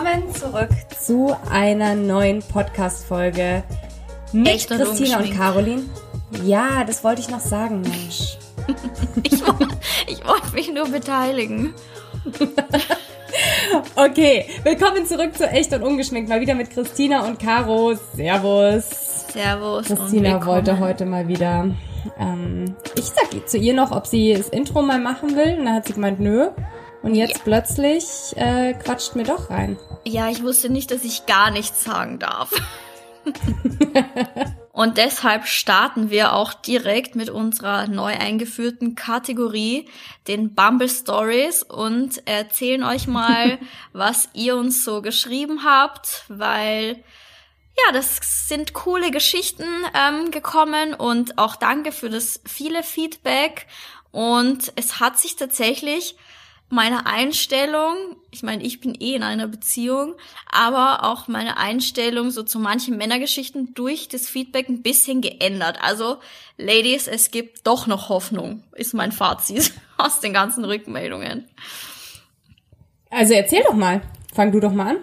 Willkommen zurück zu einer neuen Podcast-Folge mit Christina und. Caroline. Ja, das wollte ich noch sagen, Mensch. Ich, woll- ich wollte mich nur beteiligen. Okay, willkommen zurück zu Echt und Ungeschminkt. Mal wieder mit Christina und Caro. Servus. Servus. Christina wollte heute mal wieder. Ähm, ich sag zu ihr noch, ob sie das Intro mal machen will. Und dann hat sie gemeint, nö. Und jetzt plötzlich äh, quatscht mir doch rein. Ja, ich wusste nicht, dass ich gar nichts sagen darf. Und deshalb starten wir auch direkt mit unserer neu eingeführten Kategorie, den Bumble Stories, und erzählen euch mal, was ihr uns so geschrieben habt, weil ja, das sind coole Geschichten ähm, gekommen und auch danke für das viele Feedback. Und es hat sich tatsächlich meine Einstellung, ich meine, ich bin eh in einer Beziehung, aber auch meine Einstellung so zu manchen Männergeschichten durch das Feedback ein bisschen geändert. Also, Ladies, es gibt doch noch Hoffnung, ist mein Fazit aus den ganzen Rückmeldungen. Also erzähl doch mal. Fang du doch mal an.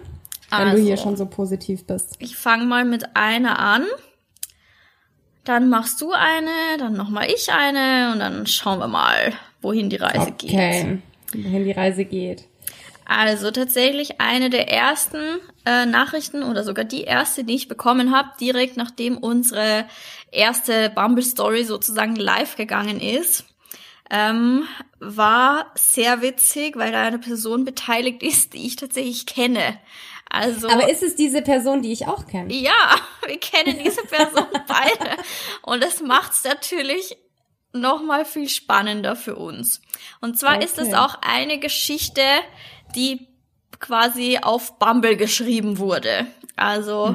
Wenn Also. du hier schon so positiv bist. Ich fange mal mit einer an. Dann machst du eine, dann nochmal ich eine und dann schauen wir mal, wohin die Reise geht. Wohin die Reise geht. Also tatsächlich eine der ersten äh, Nachrichten oder sogar die erste, die ich bekommen habe, direkt nachdem unsere erste Bumble Story sozusagen live gegangen ist, ähm, war sehr witzig, weil da eine Person beteiligt ist, die ich tatsächlich kenne. Also Aber ist es diese Person, die ich auch kenne? ja, wir kennen diese Person beide. Und das macht's natürlich noch mal viel spannender für uns. Und zwar ist es Okay. auch eine Geschichte, die quasi auf Bumble geschrieben wurde. Also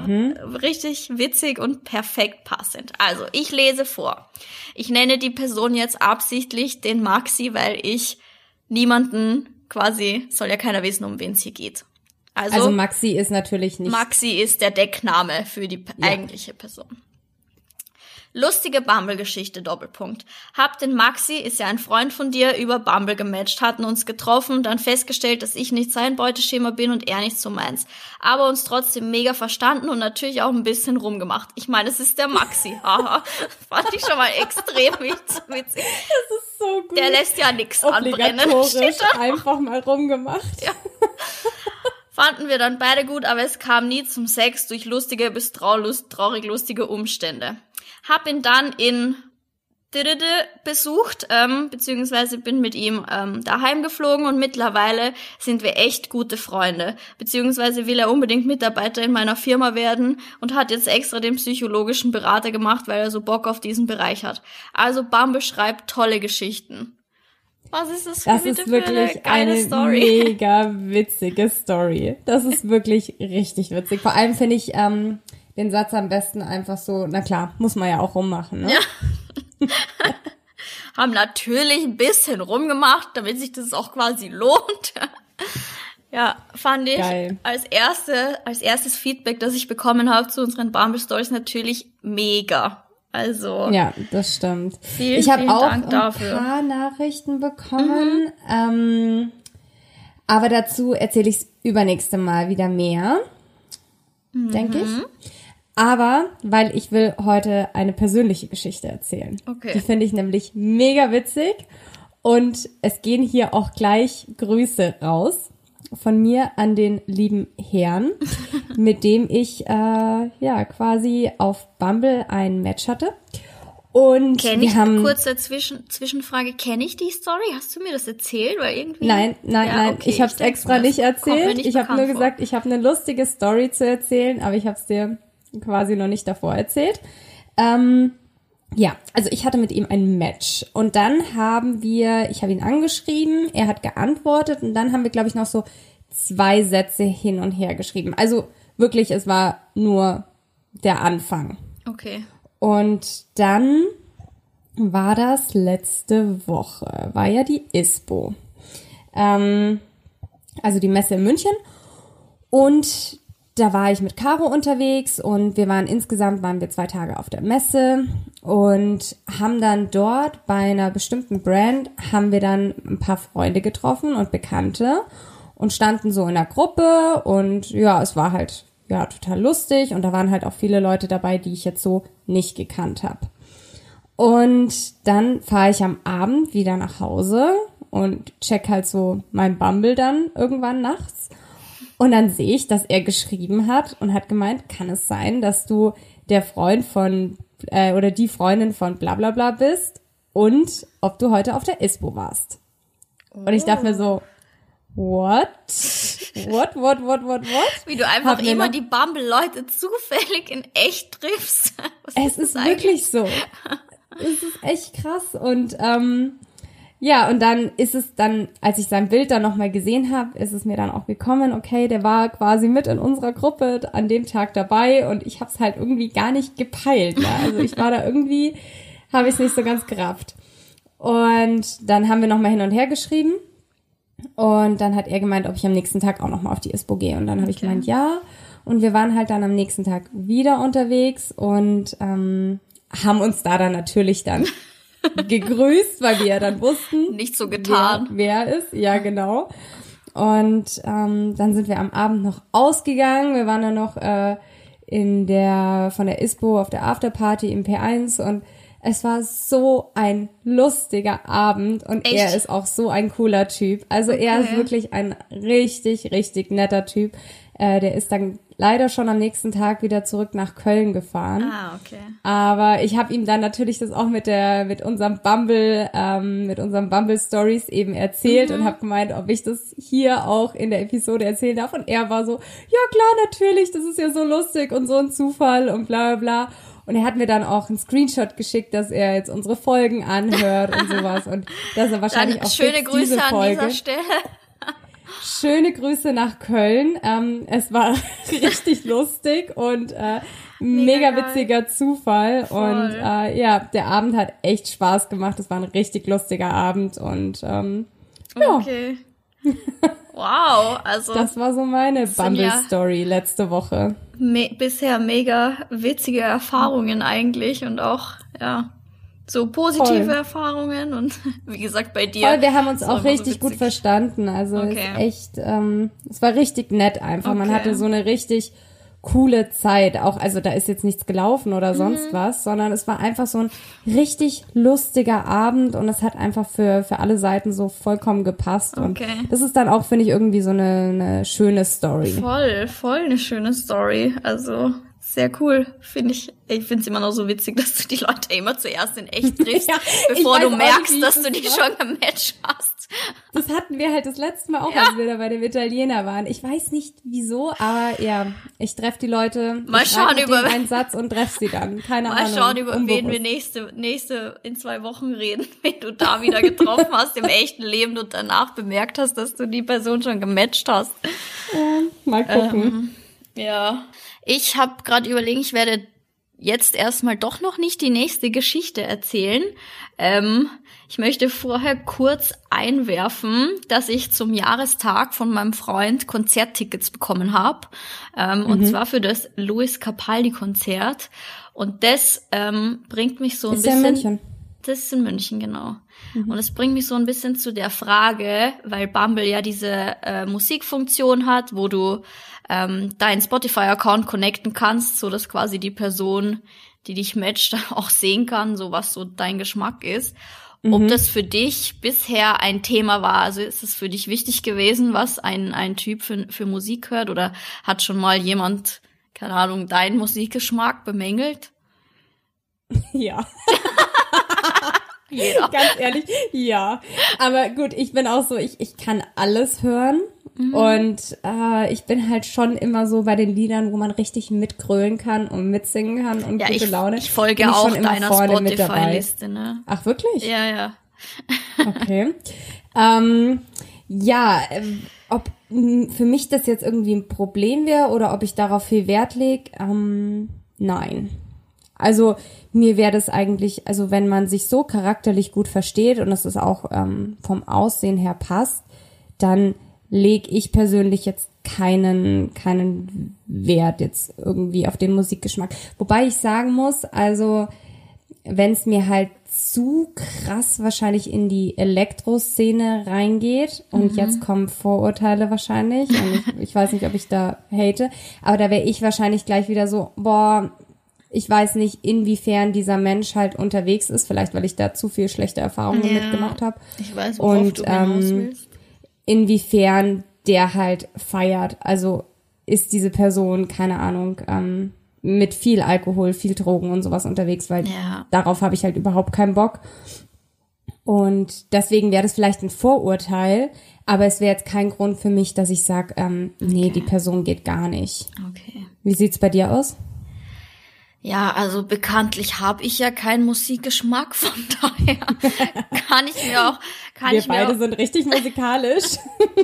richtig witzig und perfekt passend. Also ich lese vor. Ich nenne die Person jetzt absichtlich den Maxi, weil ich niemanden quasi, soll ja keiner wissen, um wen es hier geht. Also Maxi ist natürlich nicht. Maxi ist der Deckname für die Ja. eigentliche Person. Lustige Bumble-Geschichte, Doppelpunkt. Hab den Maxi, ist ja ein Freund von dir, über Bumble gematcht, hatten uns getroffen und dann festgestellt, dass ich nicht sein Beuteschema bin und er nicht so meins. Aber uns trotzdem mega verstanden und natürlich auch ein bisschen rumgemacht. Ich meine, es ist der Maxi, haha. Fand ich schon mal extrem witzig. so gut. Der lässt ja nix anbrennen. Einfach mal rumgemacht. Fanden wir dann beide gut, aber es kam nie zum Sex durch lustige bis traurig lustige Umstände. Hab ihn dann in besucht, ähm, beziehungsweise bin mit ihm ähm, daheim geflogen und mittlerweile sind wir echt gute Freunde. Beziehungsweise will er unbedingt Mitarbeiter in meiner Firma werden und hat jetzt extra den psychologischen Berater gemacht, weil er so Bock auf diesen Bereich hat. Also Bambe schreibt tolle Geschichten. Was ist das, Das bitte ist für wirklich geile eine Story? mega witzige Story. Das ist wirklich richtig witzig. Vor allem finde ich ähm, den Satz am besten einfach so, na klar, muss man ja auch rummachen. Ne? Ja. haben natürlich ein bisschen rumgemacht, damit sich das auch quasi lohnt. ja, fand ich Geil. als erste, als erstes Feedback, das ich bekommen habe zu unseren Bumble Stories natürlich mega. Also Ja, das stimmt. Vielen, ich habe auch Dank ein dafür. Mhm. paar Nachrichten bekommen. Ähm, aber dazu erzähle ich übernächste Mal wieder mehr, denke Mhm. ich. Aber weil ich will heute eine persönliche Geschichte erzählen. Okay. Die finde ich nämlich mega witzig. Und es gehen hier auch gleich Grüße raus von mir an den lieben Herrn, mit dem ich äh, ja quasi auf Bumble ein Match hatte. Und Kenn wir ich, haben kurze Zwischen, Zwischenfrage, kenne ich die Story? Hast du mir das erzählt? Weil irgendwie. Nein, nein, Ja, nein, okay, ich habe es extra nicht erzählt. nicht ich habe nur vor. gesagt, ich habe eine lustige Story zu erzählen, aber ich habe es dir quasi noch nicht davor erzählt. Ähm, ja, also ich hatte mit ihm ein Match und dann haben wir, ich habe ihn angeschrieben, er hat geantwortet und dann haben wir, glaube ich, noch so zwei Sätze hin und her geschrieben. Also wirklich, es war nur der Anfang. Okay. Und dann war das letzte Woche, war ja die ISPO. Ähm, also die Messe in München. Und da war ich mit Caro unterwegs und wir waren insgesamt, waren wir zwei Tage auf der Messe und haben dann dort bei einer bestimmten Brand, haben wir dann ein paar Freunde getroffen und Bekannte. und standen so in der Gruppe und ja, es war halt ja total lustig und da waren halt auch viele Leute dabei, die ich jetzt so nicht gekannt habe. Und dann fahre ich am Abend wieder nach Hause und check halt so mein Bumble dann irgendwann nachts. Und dann sehe ich, dass er geschrieben hat und hat gemeint, kann es sein, dass du der Freund von äh, oder die Freundin von bla bla bla bist und ob du heute auf der ISPO warst. Oh. Und ich dachte mir so, what? What, what, what, what, what? Wie du einfach Hab immer die Bumble-Leute zufällig in echt triffst. Was es ist, ist wirklich so. es ist echt krass und ähm, ja, und dann ist es dann, als ich sein Bild dann nochmal gesehen habe, ist es mir dann auch gekommen, okay, der war quasi mit in unserer Gruppe an dem Tag dabei und ich habe es halt irgendwie gar nicht gepeilt. Ja? Also ich war da irgendwie, habe ich es nicht so ganz gerafft. Und dann haben wir nochmal hin und her geschrieben und dann hat er gemeint, ob ich am nächsten Tag auch nochmal auf die ISPO gehe. Und dann habe okay. ich gemeint, ja. Und wir waren halt dann am nächsten Tag wieder unterwegs und ähm, haben uns da dann natürlich dann gegrüßt, weil wir ja dann wussten. Nicht so getan. Wer, wer ist, ja genau. Und ähm, dann sind wir am Abend noch ausgegangen. Wir waren dann noch äh, in der von der ISPO auf der Afterparty im P1 und es war so ein lustiger Abend und Echt? er ist auch so ein cooler Typ. Also okay. er ist wirklich ein richtig, richtig netter Typ. Äh, der ist dann leider schon am nächsten Tag wieder zurück nach Köln gefahren. Ah, okay. Aber ich habe ihm dann natürlich das auch mit der mit unserem Bumble ähm, mit unserem Bumble Stories eben erzählt mhm. und habe gemeint, ob ich das hier auch in der Episode erzählen darf. Und er war so, ja klar, natürlich, das ist ja so lustig und so ein Zufall und bla bla bla. Und er hat mir dann auch einen Screenshot geschickt, dass er jetzt unsere Folgen anhört und sowas. Und dass er wahrscheinlich dann auch schöne Grüße diese Folge. an dieser Stelle. Schöne Grüße nach Köln. Ähm, es war richtig lustig und äh, mega, mega witziger Zufall. Voll. Und äh, ja, der Abend hat echt Spaß gemacht. Es war ein richtig lustiger Abend und ähm, ja. Okay. Wow, also. Das war so meine Bumble-Story ja letzte Woche. Me bisher mega witzige Erfahrungen eigentlich und auch, ja, so positive Voll. Erfahrungen und wie gesagt bei dir. Voll, wir haben uns auch richtig so gut verstanden. Also okay. echt, ähm, es war richtig nett einfach. Okay. Man hatte so eine richtig coole Zeit. Auch, also da ist jetzt nichts gelaufen oder sonst mhm. was, sondern es war einfach so ein richtig lustiger Abend und es hat einfach für, für alle Seiten so vollkommen gepasst. Okay. Und das ist dann auch, finde ich, irgendwie so eine, eine schöne Story. Voll, voll eine schöne Story. Also sehr cool, finde ich. Ich finde es immer noch so witzig, dass du die Leute immer zuerst in echt triffst, ja, bevor du merkst, nicht, dass du die schon gematcht hast. Das hatten wir halt das letzte Mal auch, ja. als wir da bei dem Italiener waren. Ich weiß nicht wieso, aber ja, ich treffe die Leute. Mal schauen über einen Satz und treffe sie dann. Keine Mal Ahnung. Mal schauen über unbewusst. wen wir nächste nächste in zwei Wochen reden, wenn du da wieder getroffen hast im echten Leben und danach bemerkt hast, dass du die Person schon gematcht hast. Ja, mal gucken. Ähm, ja, ich habe gerade überlegt, ich werde jetzt erstmal doch noch nicht die nächste Geschichte erzählen. Ähm, ich möchte vorher kurz einwerfen, dass ich zum Jahrestag von meinem Freund Konzerttickets bekommen habe. Ähm, mhm. Und zwar für das Louis Capaldi-Konzert. Und das ähm, bringt mich so ein ist bisschen. in München. Das ist in München, genau. Mhm. Und es bringt mich so ein bisschen zu der Frage, weil Bumble ja diese äh, Musikfunktion hat, wo du ähm, deinen Spotify-Account connecten kannst, so dass quasi die Person, die dich matcht, auch sehen kann, so was so dein Geschmack ist. Mhm. Ob das für dich bisher ein Thema war, also ist es für dich wichtig gewesen, was ein, ein Typ für, für Musik hört oder hat schon mal jemand, keine Ahnung, deinen Musikgeschmack bemängelt? Ja. Jeder. Ganz ehrlich, ja. Aber gut, ich bin auch so, ich, ich kann alles hören. Mhm. Und äh, ich bin halt schon immer so bei den Liedern, wo man richtig mitgrölen kann und mitsingen kann und ja, gute ich, Laune. Ich folge ich auch deiner Spotify-Liste, ne? Ach, wirklich? Ja, ja. okay. ähm, ja, äh, ob für mich das jetzt irgendwie ein Problem wäre oder ob ich darauf viel Wert lege, ähm, nein. Also mir wäre das eigentlich, also wenn man sich so charakterlich gut versteht und es ist auch ähm, vom Aussehen her passt, dann lege ich persönlich jetzt keinen, keinen Wert jetzt irgendwie auf den Musikgeschmack. Wobei ich sagen muss, also wenn es mir halt zu krass wahrscheinlich in die Elektro-Szene reingeht. Und mhm. jetzt kommen Vorurteile wahrscheinlich. Und ich, ich weiß nicht, ob ich da hate. Aber da wäre ich wahrscheinlich gleich wieder so, boah, ich weiß nicht, inwiefern dieser Mensch halt unterwegs ist. Vielleicht, weil ich da zu viel schlechte Erfahrungen ja, mitgemacht habe. Ich weiß, worauf Und du ähm, willst. Inwiefern der halt feiert. Also ist diese Person, keine Ahnung, ähm, mit viel Alkohol, viel Drogen und sowas unterwegs, weil ja. darauf habe ich halt überhaupt keinen Bock. Und deswegen wäre das vielleicht ein Vorurteil, aber es wäre jetzt kein Grund für mich, dass ich sage, ähm, nee, okay. die Person geht gar nicht. Okay. Wie sieht's bei dir aus? Ja, also bekanntlich habe ich ja keinen Musikgeschmack, von daher kann ich mir auch kann Wir ich beide mir auch, sind richtig musikalisch.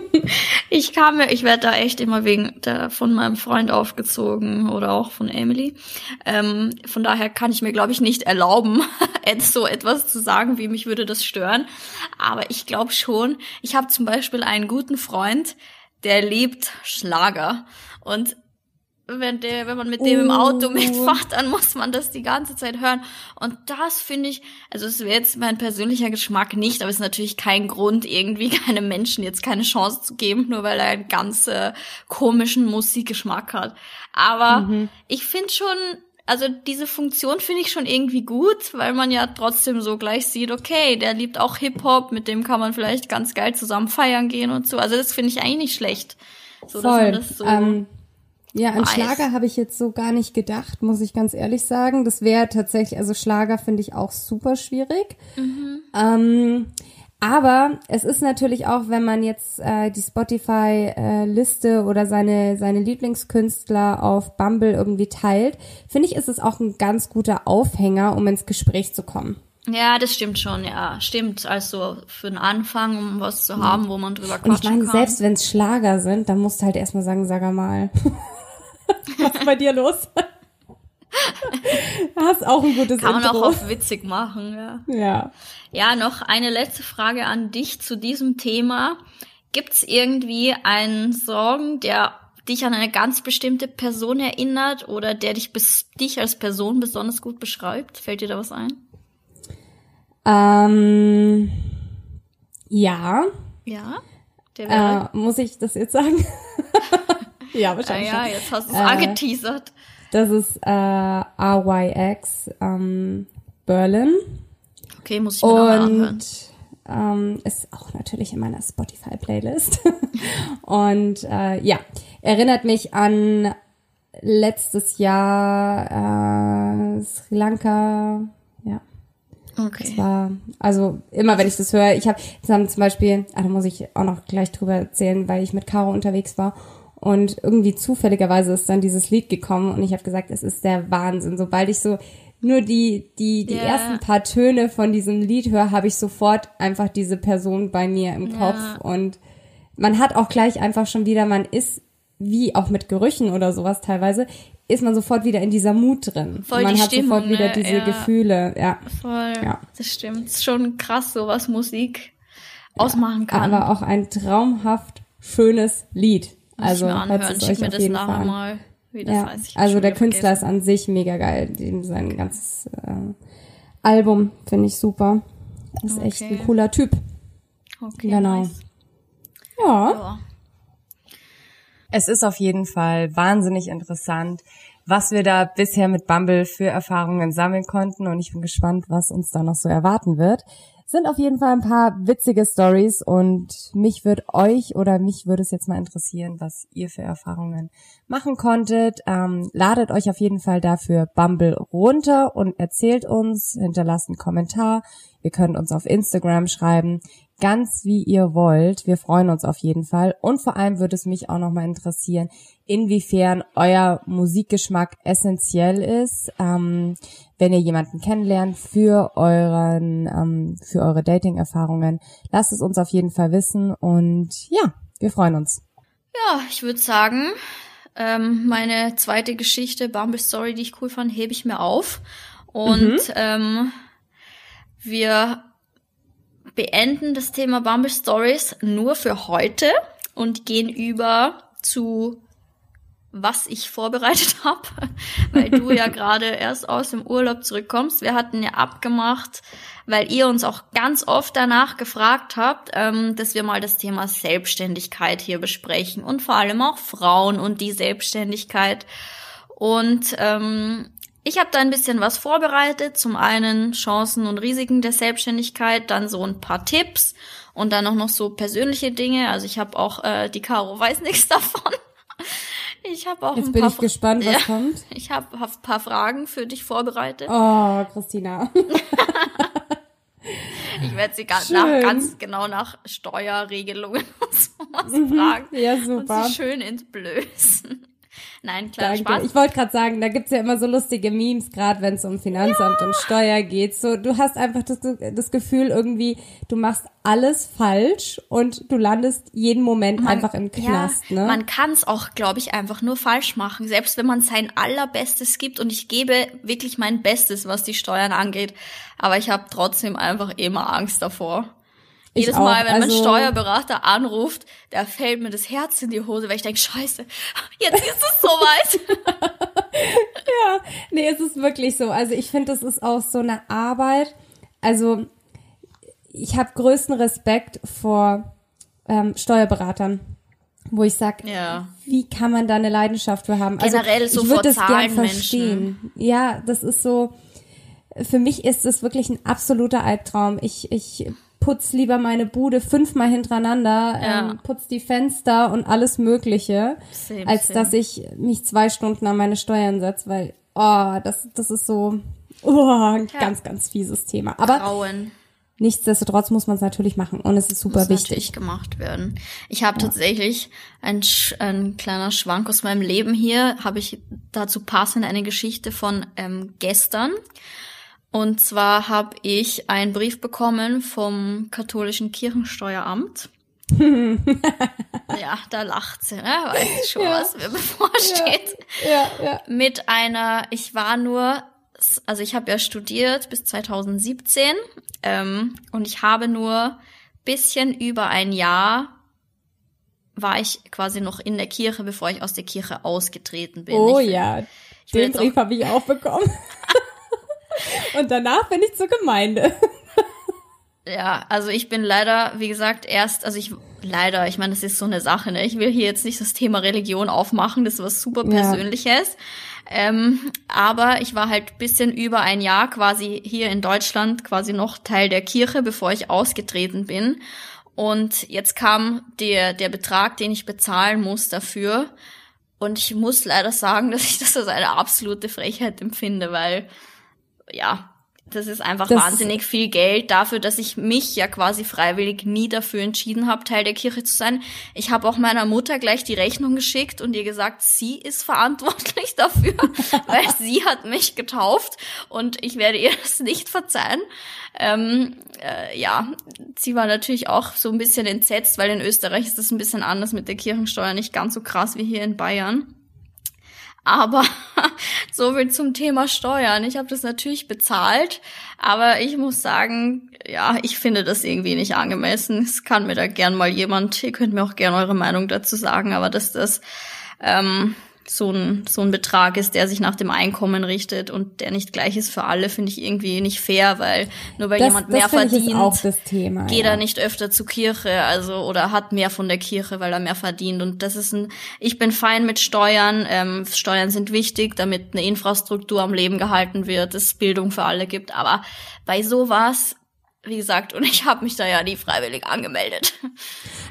ich kam mir, ich werde da echt immer wegen der, von meinem Freund aufgezogen oder auch von Emily. Ähm, von daher kann ich mir, glaube ich, nicht erlauben, so etwas zu sagen, wie mich würde das stören. Aber ich glaube schon. Ich habe zum Beispiel einen guten Freund, der liebt Schlager und wenn der, wenn man mit dem im Auto uh. mitfährt, dann muss man das die ganze Zeit hören. Und das finde ich, also es wäre jetzt mein persönlicher Geschmack nicht, aber es ist natürlich kein Grund, irgendwie keinem Menschen jetzt keine Chance zu geben, nur weil er einen ganz äh, komischen Musikgeschmack hat. Aber mhm. ich finde schon, also diese Funktion finde ich schon irgendwie gut, weil man ja trotzdem so gleich sieht, okay, der liebt auch Hip-Hop, mit dem kann man vielleicht ganz geil zusammen feiern gehen und so. Also das finde ich eigentlich nicht schlecht. So, Voll. So ähm ja, an Schlager habe ich jetzt so gar nicht gedacht, muss ich ganz ehrlich sagen. Das wäre tatsächlich, also Schlager finde ich auch super schwierig. Mhm. Ähm, aber es ist natürlich auch, wenn man jetzt äh, die Spotify-Liste äh, oder seine, seine Lieblingskünstler auf Bumble irgendwie teilt, finde ich, ist es auch ein ganz guter Aufhänger, um ins Gespräch zu kommen. Ja, das stimmt schon, ja. Stimmt. Also für den Anfang, um was zu haben, wo man drüber quatschen Und ich meine, kann. selbst wenn es Schlager sind, dann musst du halt erstmal sagen, sag mal. Was ist bei dir los? Hast auch ein gutes Kann man Intro. auch auf witzig machen, ja. Ja. Ja, noch eine letzte Frage an dich zu diesem Thema. Gibt's irgendwie einen Song, der dich an eine ganz bestimmte Person erinnert oder der dich bis dich als Person besonders gut beschreibt? Fällt dir da was ein? Ähm, ja. Ja. Äh, muss ich das jetzt sagen? Ja, wahrscheinlich. Ah, ja, jetzt hast du es äh, angeteasert. Das ist äh, RYX ähm, Berlin. Okay, muss ich mir Und anhören. Ähm, ist auch natürlich in meiner Spotify-Playlist. Und äh, ja, erinnert mich an letztes Jahr äh, Sri Lanka. Okay. Das war, also immer wenn ich das höre, ich habe zusammen zum Beispiel, ah, da muss ich auch noch gleich drüber erzählen, weil ich mit Caro unterwegs war und irgendwie zufälligerweise ist dann dieses Lied gekommen und ich habe gesagt, es ist der Wahnsinn. Sobald ich so nur die, die, die yeah. ersten paar Töne von diesem Lied höre, habe ich sofort einfach diese Person bei mir im yeah. Kopf. Und man hat auch gleich einfach schon wieder, man ist, wie auch mit Gerüchen oder sowas teilweise, ist man sofort wieder in dieser Mut drin. Voll man die hat Stimmung, sofort wieder ne? diese ja. Gefühle. Ja. Voll. Ja. Das stimmt. Ist schon krass, so was Musik ausmachen kann. Aber auch ein traumhaft schönes Lied. Muss also ich mir anhören. Schick mir das nachher mal. Wie das ja, heißt. Ich also der Künstler vergessen. ist an sich mega geil. Dem sein ganzes äh, Album finde ich super. Ist okay. echt ein cooler Typ. Okay, genau. Nice. Ja. ja. Es ist auf jeden Fall wahnsinnig interessant, was wir da bisher mit Bumble für Erfahrungen sammeln konnten und ich bin gespannt, was uns da noch so erwarten wird sind auf jeden Fall ein paar witzige Stories und mich wird euch oder mich würde es jetzt mal interessieren, was ihr für Erfahrungen machen konntet. Ähm, ladet euch auf jeden Fall dafür Bumble runter und erzählt uns, hinterlasst einen Kommentar. Ihr könnt uns auf Instagram schreiben ganz wie ihr wollt. Wir freuen uns auf jeden Fall. Und vor allem würde es mich auch nochmal interessieren, inwiefern euer Musikgeschmack essentiell ist, ähm, wenn ihr jemanden kennenlernt für euren, ähm, für eure Dating-Erfahrungen. Lasst es uns auf jeden Fall wissen und ja, wir freuen uns. Ja, ich würde sagen, ähm, meine zweite Geschichte, Bumble Story, die ich cool fand, hebe ich mir auf. Und mhm. ähm, wir beenden das Thema Bumble Stories nur für heute und gehen über zu was ich vorbereitet habe, weil du ja gerade erst aus dem Urlaub zurückkommst. Wir hatten ja abgemacht, weil ihr uns auch ganz oft danach gefragt habt, ähm, dass wir mal das Thema Selbstständigkeit hier besprechen und vor allem auch Frauen und die Selbstständigkeit. Und ähm, ich habe da ein bisschen was vorbereitet. Zum einen Chancen und Risiken der Selbstständigkeit, dann so ein paar Tipps und dann auch noch so persönliche Dinge. Also ich habe auch, äh, die Caro weiß nichts davon. Ich habe auch Jetzt ein bin paar ich gespannt, was ja, kommt. Ich habe hab ein paar Fragen für dich vorbereitet. Oh, Christina. Ich werde sie ganz, nach, ganz genau nach Steuerregelungen und sowas fragen. Ja, Und super. sie schön entblößen. Nein, klar, Danke. Spaß. Ich wollte gerade sagen, da gibt's ja immer so lustige Memes, gerade wenn es um Finanzamt und Steuer geht. So, du hast einfach das, das Gefühl irgendwie, du machst alles falsch und du landest jeden Moment einfach im Knast. ja, ne? Man kann es auch, glaube ich, einfach nur falsch machen. Selbst wenn man sein allerbestes gibt und ich gebe wirklich mein Bestes, was die Steuern angeht. Aber ich habe trotzdem einfach immer Angst davor. Jedes auch. Mal, wenn mein Also- Steuerberater anruft, da fällt mir das Herz in die Hose, weil ich denke, scheiße, jetzt ist es soweit. Ja, nee, es ist wirklich so. Also ich finde, das ist auch so eine Arbeit. Also ich habe größten Respekt vor ähm, Steuerberatern, wo ich sag, Ja. wie kann man da eine Leidenschaft für haben? Also Generell so ich würde das gern verstehen. Ja, das ist so. Für mich ist das wirklich ein absoluter Albtraum. Ich ich putz lieber meine Bude fünfmal hintereinander, Ja. ähm, putz die Fenster und alles Mögliche, Same, als same. dass ich mich zwei Stunden an meine Steuern setze, weil oh, das das ist so oh, ein ganz ganz fieses Thema. Aber Frauen. nichtsdestotrotz muss man es natürlich machen und es ist super muss wichtig. natürlich gemacht werden. Ich habe tatsächlich ein, ein kleiner Schwank aus meinem Leben hier, habe ich dazu passend eine Geschichte von ähm, gestern. Und zwar habe ich einen Brief bekommen vom katholischen Kirchensteueramt. ja, da lacht sie, ne? Weiß schon, Ja. was mir bevorsteht Ja, ja. mit einer, ich war nur, also ich habe ja studiert bis 2017 ähm, und ich habe nur bisschen über ein Jahr war ich quasi noch in der Kirche, bevor ich aus der Kirche ausgetreten bin. Oh ich, ja, den Brief habe ich auch bekommen. Und danach bin ich zur Gemeinde. Ja, also ich bin leider, wie gesagt, erst, also ich leider, ich meine, das ist so eine Sache, ne? Ich will hier jetzt nicht das Thema Religion aufmachen, das ist was super Ja. Persönliches. Ähm, aber ich war halt bisschen über ein Jahr quasi hier in Deutschland quasi noch Teil der Kirche, bevor ich ausgetreten bin. Und jetzt kam der, der Betrag, den ich bezahlen muss dafür. Und ich muss leider sagen, dass ich das als eine absolute Frechheit empfinde, weil, ja, das ist einfach Das- wahnsinnig viel Geld dafür, dass ich mich ja quasi freiwillig nie dafür entschieden habe, Teil der Kirche zu sein. Ich habe auch meiner Mutter gleich die Rechnung geschickt und ihr gesagt, sie ist verantwortlich dafür, weil sie hat mich getauft und ich werde ihr das nicht verzeihen. Ähm, äh, ja, sie war natürlich auch so ein bisschen entsetzt, weil in Österreich ist das ein bisschen anders mit der Kirchensteuer, nicht ganz so krass wie hier in Bayern. Aber so viel zum Thema Steuern. Ich habe das natürlich bezahlt, aber ich muss sagen, ja, ich finde das irgendwie nicht angemessen. Es kann mir da gern mal jemand, ihr könnt mir auch gern eure Meinung dazu sagen, aber dass das ähm, so ein, so ein Betrag ist, der sich nach dem Einkommen richtet und der nicht gleich ist für alle, finde ich irgendwie nicht fair, weil nur weil Das, jemand mehr verdient, Thema. geht ja. er nicht öfter zur Kirche, also oder hat mehr von der Kirche, weil er mehr verdient. Und das ist ein, ich bin fein mit Steuern. Ähm, Steuern sind wichtig, damit eine Infrastruktur am Leben gehalten wird, es Bildung für alle gibt. Aber bei sowas, wie gesagt, und ich habe mich da ja nie freiwillig angemeldet.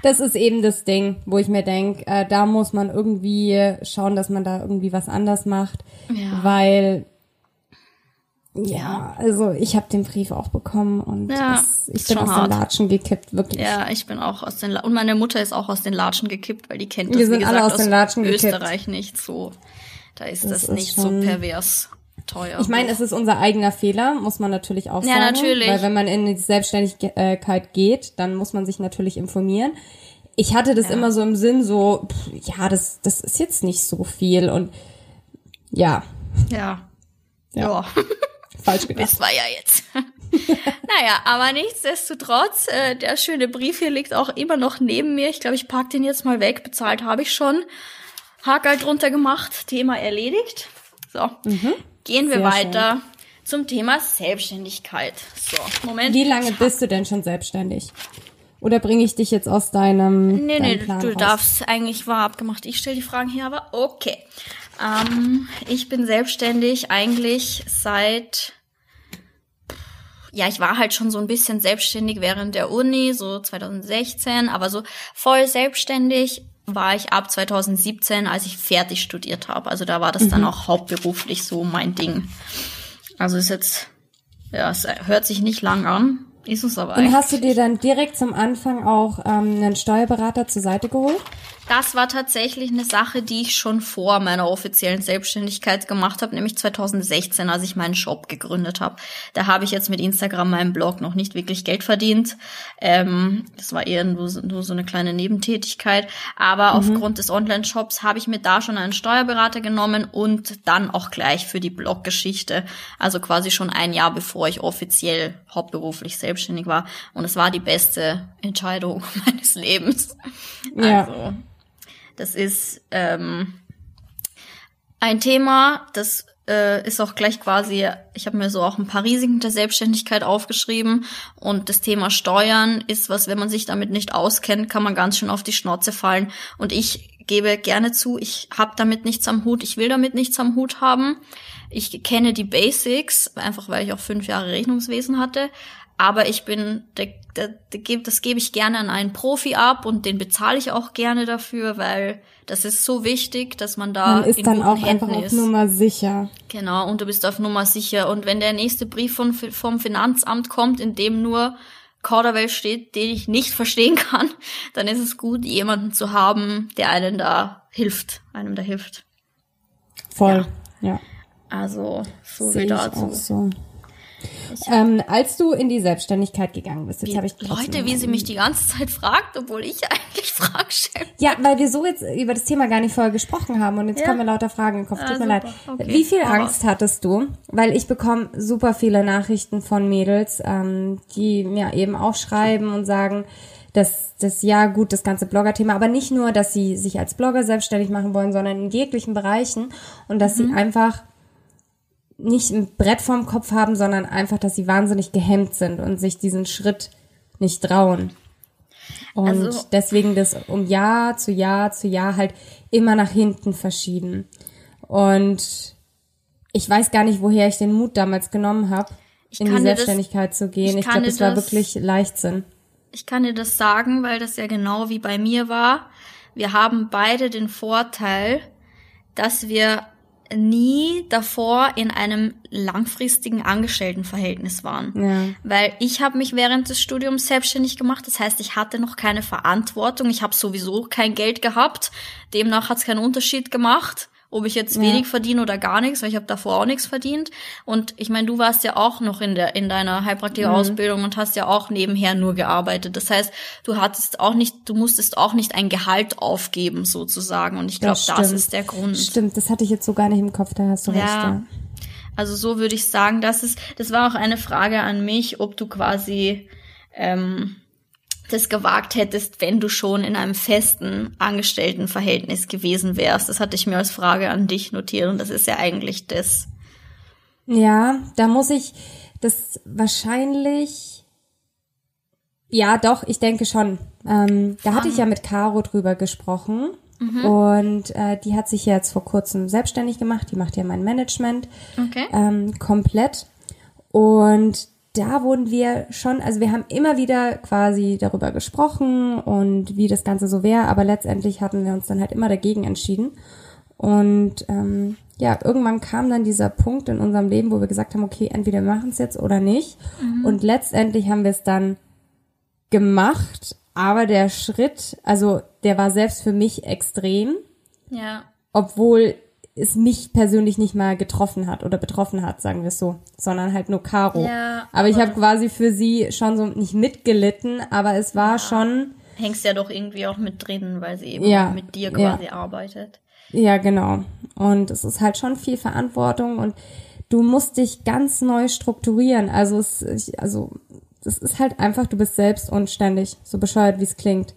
Das ist eben das Ding, wo ich mir denk, äh, da muss man irgendwie schauen, dass man da irgendwie was anders macht, Ja. weil ja, also ich habe den Brief auch bekommen und Ja, es, ich bin aus den hart. Latschen gekippt, wirklich. Ja, ich bin auch aus den La und meine Mutter ist auch aus den Latschen gekippt, weil die kennt das Wir wie sind gesagt alle aus den Latschen gekippt. Österreich nicht so. Da ist das, Das ist nicht so pervers teuer. Ich meine, es ist unser eigener Fehler, muss man natürlich auch Ja, sagen. natürlich. Weil wenn man in die Selbstständigkeit geht, dann muss man sich natürlich informieren. Ich hatte das Ja. immer so im Sinn, so, pff, ja, das, das ist jetzt nicht so viel und ja, ja. Ja. ja. falsch gedacht. Wissen wir ja jetzt. naja, aber nichtsdestotrotz, äh, der schöne Brief hier liegt auch immer noch neben mir. Ich glaube, ich pack den jetzt mal weg. Bezahlt habe ich schon. Hakel drunter gemacht, Thema erledigt. So, mhm. Gehen wir Sehr weiter schön. zum Thema Selbstständigkeit. So, Moment. Wie lange bist du denn schon selbstständig? Oder bringe ich dich jetzt aus deinem Nee, nee, Plan du raus? darfst, eigentlich war abgemacht. Ich stelle die Fragen hier, aber okay. Ähm, ich bin selbstständig eigentlich seit ja, ich war halt schon so ein bisschen selbstständig während der Uni, so 2016, aber so voll selbstständig war ich ab 2017, als ich fertig studiert habe. Also da war das mhm. dann auch hauptberuflich so mein Ding. Also ist jetzt, ja, es hört sich nicht lang an, ist es aber. Und hast du dir dann direkt zum Anfang auch ähm, einen Steuerberater zur Seite geholt? Das war tatsächlich eine Sache, die ich schon vor meiner offiziellen Selbstständigkeit gemacht habe, nämlich 2016, als ich meinen Shop gegründet habe. Da habe ich jetzt mit Instagram, meinem Blog, noch nicht wirklich Geld verdient. Ähm, das war eher nur, nur, so eine kleine Nebentätigkeit. Aber mhm. aufgrund des Online-Shops habe ich mir da schon einen Steuerberater genommen und dann auch gleich für die Bloggeschichte. Also quasi schon ein Jahr bevor ich offiziell hauptberuflich selbstständig war. Und es war die beste Entscheidung meines Lebens. Ja. Also, das ist ähm, ein Thema, das äh, ist auch gleich quasi, ich habe mir so auch ein paar Risiken der Selbstständigkeit aufgeschrieben. Und das Thema Steuern ist was, wenn man sich damit nicht auskennt, kann man ganz schön auf die Schnauze fallen. Und ich gebe gerne zu, ich habe damit nichts am Hut, ich will damit nichts am Hut haben. Ich kenne die Basics, einfach weil ich auch fünf Jahre Rechnungswesen hatte, aber ich bin, das gebe ich gerne an einen Profi ab und den bezahle ich auch gerne dafür, weil das ist so wichtig, dass man da man ist in dann auch Händen einfach auf Nummer sicher. Genau, und du bist auf Nummer sicher. Und wenn der nächste Brief von, vom Finanzamt kommt, in dem nur Kauderwelsch steht, den ich nicht verstehen kann, dann ist es gut, jemanden zu haben, der einen da hilft, einem da hilft. Voll, ja. ja. Also, so Seh wie dazu. So. Ähm, als du in die Selbstständigkeit gegangen bist, jetzt habe ich Leute, wie sie mich die ganze Zeit fragt, obwohl ich eigentlich Fragen stelle. Ja, weil wir so jetzt über das Thema gar nicht vorher gesprochen haben und jetzt ja. kommen mir lauter Fragen im Kopf. Tut ah, mir leid. Okay. Wie viel Angst hattest du? Weil ich bekomme super viele Nachrichten von Mädels, ähm, die mir eben auch schreiben und sagen, dass das ja gut das ganze Blogger-Thema, aber nicht nur, dass sie sich als Blogger selbstständig machen wollen, sondern in jeglichen Bereichen und dass mhm. sie einfach nicht ein Brett vorm Kopf haben, sondern einfach, dass sie wahnsinnig gehemmt sind und sich diesen Schritt nicht trauen. Und also, deswegen das um Jahr zu Jahr zu Jahr halt immer nach hinten verschieben. Und ich weiß gar nicht, woher ich den Mut damals genommen habe, in die Selbstständigkeit das, zu gehen. Ich, ich glaube, es war wirklich Leichtsinn. Ich kann dir das sagen, weil das ja genau wie bei mir war. Wir haben beide den Vorteil, dass wir nie davor in einem langfristigen Angestelltenverhältnis waren. Ja. Weil ich habe mich während des Studiums selbstständig gemacht. Das heißt, ich hatte noch keine Verantwortung. Ich habe sowieso kein Geld gehabt. Demnach hat es keinen Unterschied gemacht ob ich jetzt ja. wenig verdiene oder gar nichts, weil ich habe davor auch nichts verdient. Und ich meine, du warst ja auch noch in der in deiner Heilpraktiker-Ausbildung mhm. und hast ja auch nebenher nur gearbeitet. Das heißt, du hattest auch nicht, du musstest auch nicht ein Gehalt aufgeben sozusagen. Und ich glaube, das, das, ist der Grund. Stimmt, das hatte ich jetzt so gar nicht im Kopf. Da hast du ja. recht. Ja. Also so würde ich sagen, das ist, das war auch eine Frage an mich, ob du quasi ähm, das gewagt hättest, wenn du schon in einem festen Angestelltenverhältnis gewesen wärst. Das hatte ich mir als Frage an dich notiert und das ist ja eigentlich das. Ja, da muss ich das wahrscheinlich. Ja, doch, ich denke schon. Ähm, da hatte ich ja mit Caro drüber gesprochen. Mhm. Und äh, die hat sich jetzt vor kurzem selbstständig gemacht. Die macht ja mein Management okay. ähm, komplett. Und da wurden wir schon, also wir haben immer wieder quasi darüber gesprochen und wie das Ganze so wäre, aber letztendlich hatten wir uns dann halt immer dagegen entschieden. Und ähm, ja, irgendwann kam dann dieser Punkt in unserem Leben, wo wir gesagt haben, okay, entweder wir machen es jetzt oder nicht. Mhm. Und letztendlich haben wir es dann gemacht, aber der Schritt, also der war selbst für mich extrem. Ja. Obwohl es mich persönlich nicht mal getroffen hat oder betroffen hat, sagen wir es so, sondern halt nur Caro. Ja, aber, aber ich habe quasi für sie schon so nicht mitgelitten, aber es war ja. schon. Hängst ja doch irgendwie auch mit drin, weil sie eben ja, mit dir quasi arbeitet. Ja, genau. Und es ist halt schon viel Verantwortung und du musst dich ganz neu strukturieren. Also es, also das ist halt einfach, du bist selbst unständig, so bescheuert wie es klingt.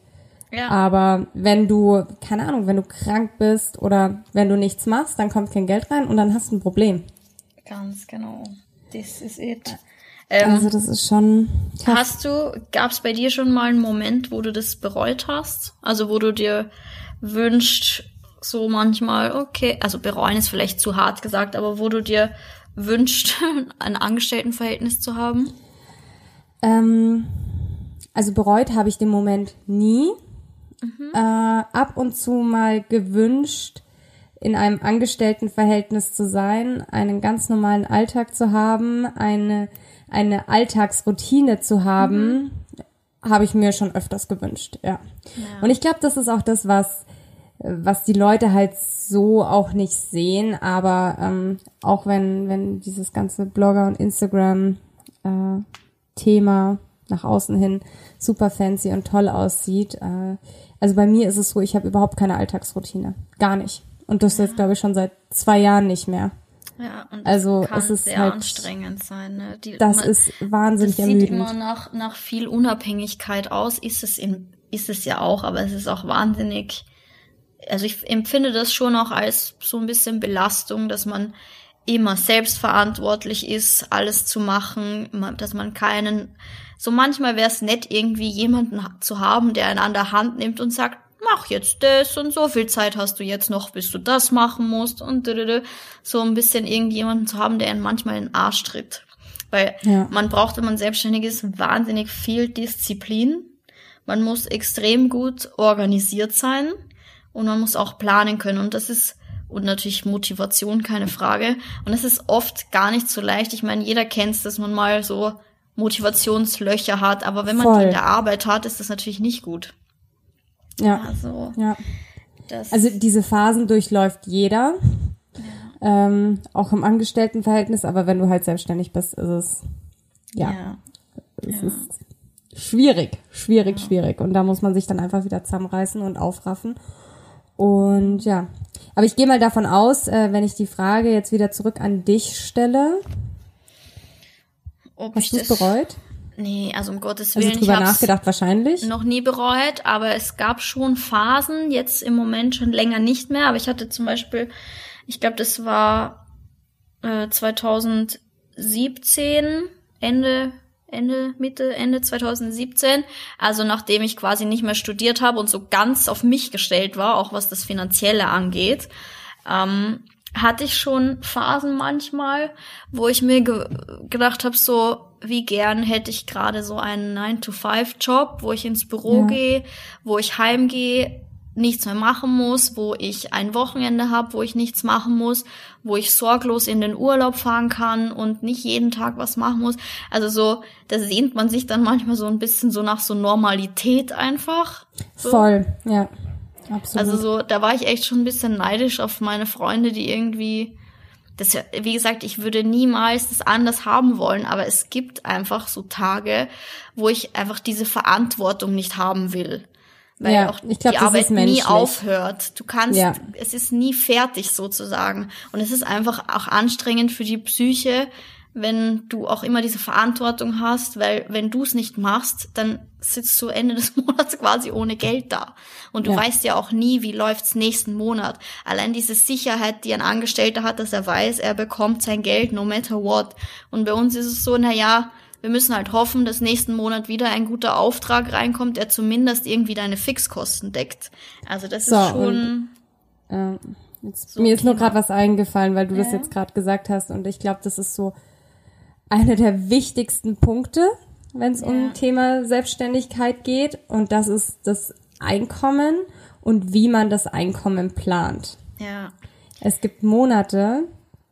Ja. Aber wenn du, keine Ahnung, wenn du krank bist oder wenn du nichts machst, dann kommt kein Geld rein und dann hast du ein Problem. Ganz genau. This is it. Ähm, Also das ist schon tough. Hast du, gab es bei dir schon mal einen Moment, wo du das bereut hast? Also wo du dir wünscht, so manchmal, okay, also bereuen ist vielleicht zu hart gesagt, aber wo du dir wünscht, ein Angestelltenverhältnis zu haben? Ähm, also bereut habe ich den Moment nie. Äh, ab und zu mal gewünscht, in einem Angestelltenverhältnis zu sein, einen ganz normalen Alltag zu haben, eine, eine Alltagsroutine zu haben, habe ich mir schon öfters gewünscht, ja. Und ich glaube, das ist auch das, was, was die Leute halt so auch nicht sehen, aber ähm, auch wenn, wenn dieses ganze Blogger und Instagram äh, Thema nach außen hin super fancy und toll aussieht. Äh, also bei mir ist es so, ich habe überhaupt keine Alltagsroutine. Gar nicht. Und das jetzt, glaube ich, schon seit zwei Jahren nicht mehr. Ja, und Also, kann es ist sehr halt- anstrengend sein. Ne? Die, Das man- ist wahnsinnig das sieht ermüdend. immer nach, nach viel Unabhängigkeit aus, ist es in, ist es ja auch, aber es ist auch wahnsinnig, also ich empfinde das schon auch als so ein bisschen Belastung, dass man immer selbstverantwortlich ist, alles zu machen, ma- dass man keinen, so manchmal wäre es nett, irgendwie jemanden zu haben, der einen an der Hand nimmt und sagt, mach jetzt das und so viel Zeit hast du jetzt noch, bis du das machen musst und so ein bisschen irgendjemanden zu haben, der einen manchmal in den Arsch tritt. Weil Ja. man braucht, wenn man selbstständig ist, wahnsinnig viel Disziplin. Man muss extrem gut organisiert sein und man muss auch planen können. Und das ist, und natürlich Motivation, keine Frage. Und das ist oft gar nicht so leicht. Ich meine, jeder kennt es, dass man mal so Motivationslöcher hat, aber wenn man die Voll. in der Arbeit hat, ist das natürlich nicht gut. Ja. Also, ja. Also diese Phasen durchläuft jeder. Ähm, auch im Angestelltenverhältnis, aber wenn du halt selbstständig bist, ist es ja, ja. es ist schwierig, schwierig, schwierig. Und da muss man sich dann einfach wieder zusammenreißen und aufraffen. Und ja, aber ich gehe mal davon aus, äh, wenn ich die Frage jetzt wieder zurück an dich stelle, Ob hast ich du es bereut? Nee, also um Gottes Also Willen. ich drüber hab's- nachgedacht wahrscheinlich. noch nie bereut, aber es gab schon Phasen, jetzt im Moment schon länger nicht mehr, aber ich hatte zum Beispiel, ich glaube, das war äh, 2017, Ende, Ende, Mitte, Ende 2017, also nachdem ich quasi nicht mehr studiert habe und so ganz auf mich gestellt war, auch was das Finanzielle angeht, ähm, hatte ich schon Phasen manchmal, wo ich mir ge gedacht habe, so wie gern hätte ich gerade so einen 9-to-5-Job, wo ich ins Büro Ja. gehe, wo ich heimgehe, nichts mehr machen muss, wo ich ein Wochenende habe, wo ich nichts machen muss, wo ich sorglos in den Urlaub fahren kann und nicht jeden Tag was machen muss. Also so, da sehnt man sich dann manchmal so ein bisschen so nach so Normalität einfach. So. Voll, ja. Absolut. Also so, da war ich echt schon ein bisschen neidisch auf meine Freunde, die irgendwie, das, ja- wie gesagt, ich würde niemals das anders haben wollen, aber es gibt einfach so Tage, wo ich einfach diese Verantwortung nicht haben will. Weil Ja, auch glaub, die das Arbeit nie aufhört. Du kannst, Ja. es ist nie fertig sozusagen. Und es ist einfach auch anstrengend für die Psyche, wenn du auch immer diese Verantwortung hast, weil wenn du es nicht machst, dann sitzt du Ende des Monats quasi ohne Geld da. Und du Ja. weißt ja auch nie, wie läuft's nächsten Monat. Allein diese Sicherheit, die ein Angestellter hat, dass er weiß, er bekommt sein Geld no matter what. Und bei uns ist es so, na ja, wir müssen halt hoffen, dass nächsten Monat wieder ein guter Auftrag reinkommt, der zumindest irgendwie deine Fixkosten deckt. Also das So, ist schon, Äh, jetzt, So mir ist nur gerade was eingefallen, weil du das Ja. jetzt gerade gesagt hast und ich glaube, das ist so einer der wichtigsten Punkte, wenn es Ja. um Thema Selbstständigkeit geht und das ist das Einkommen und wie man das Einkommen plant. ja, Es gibt Monate,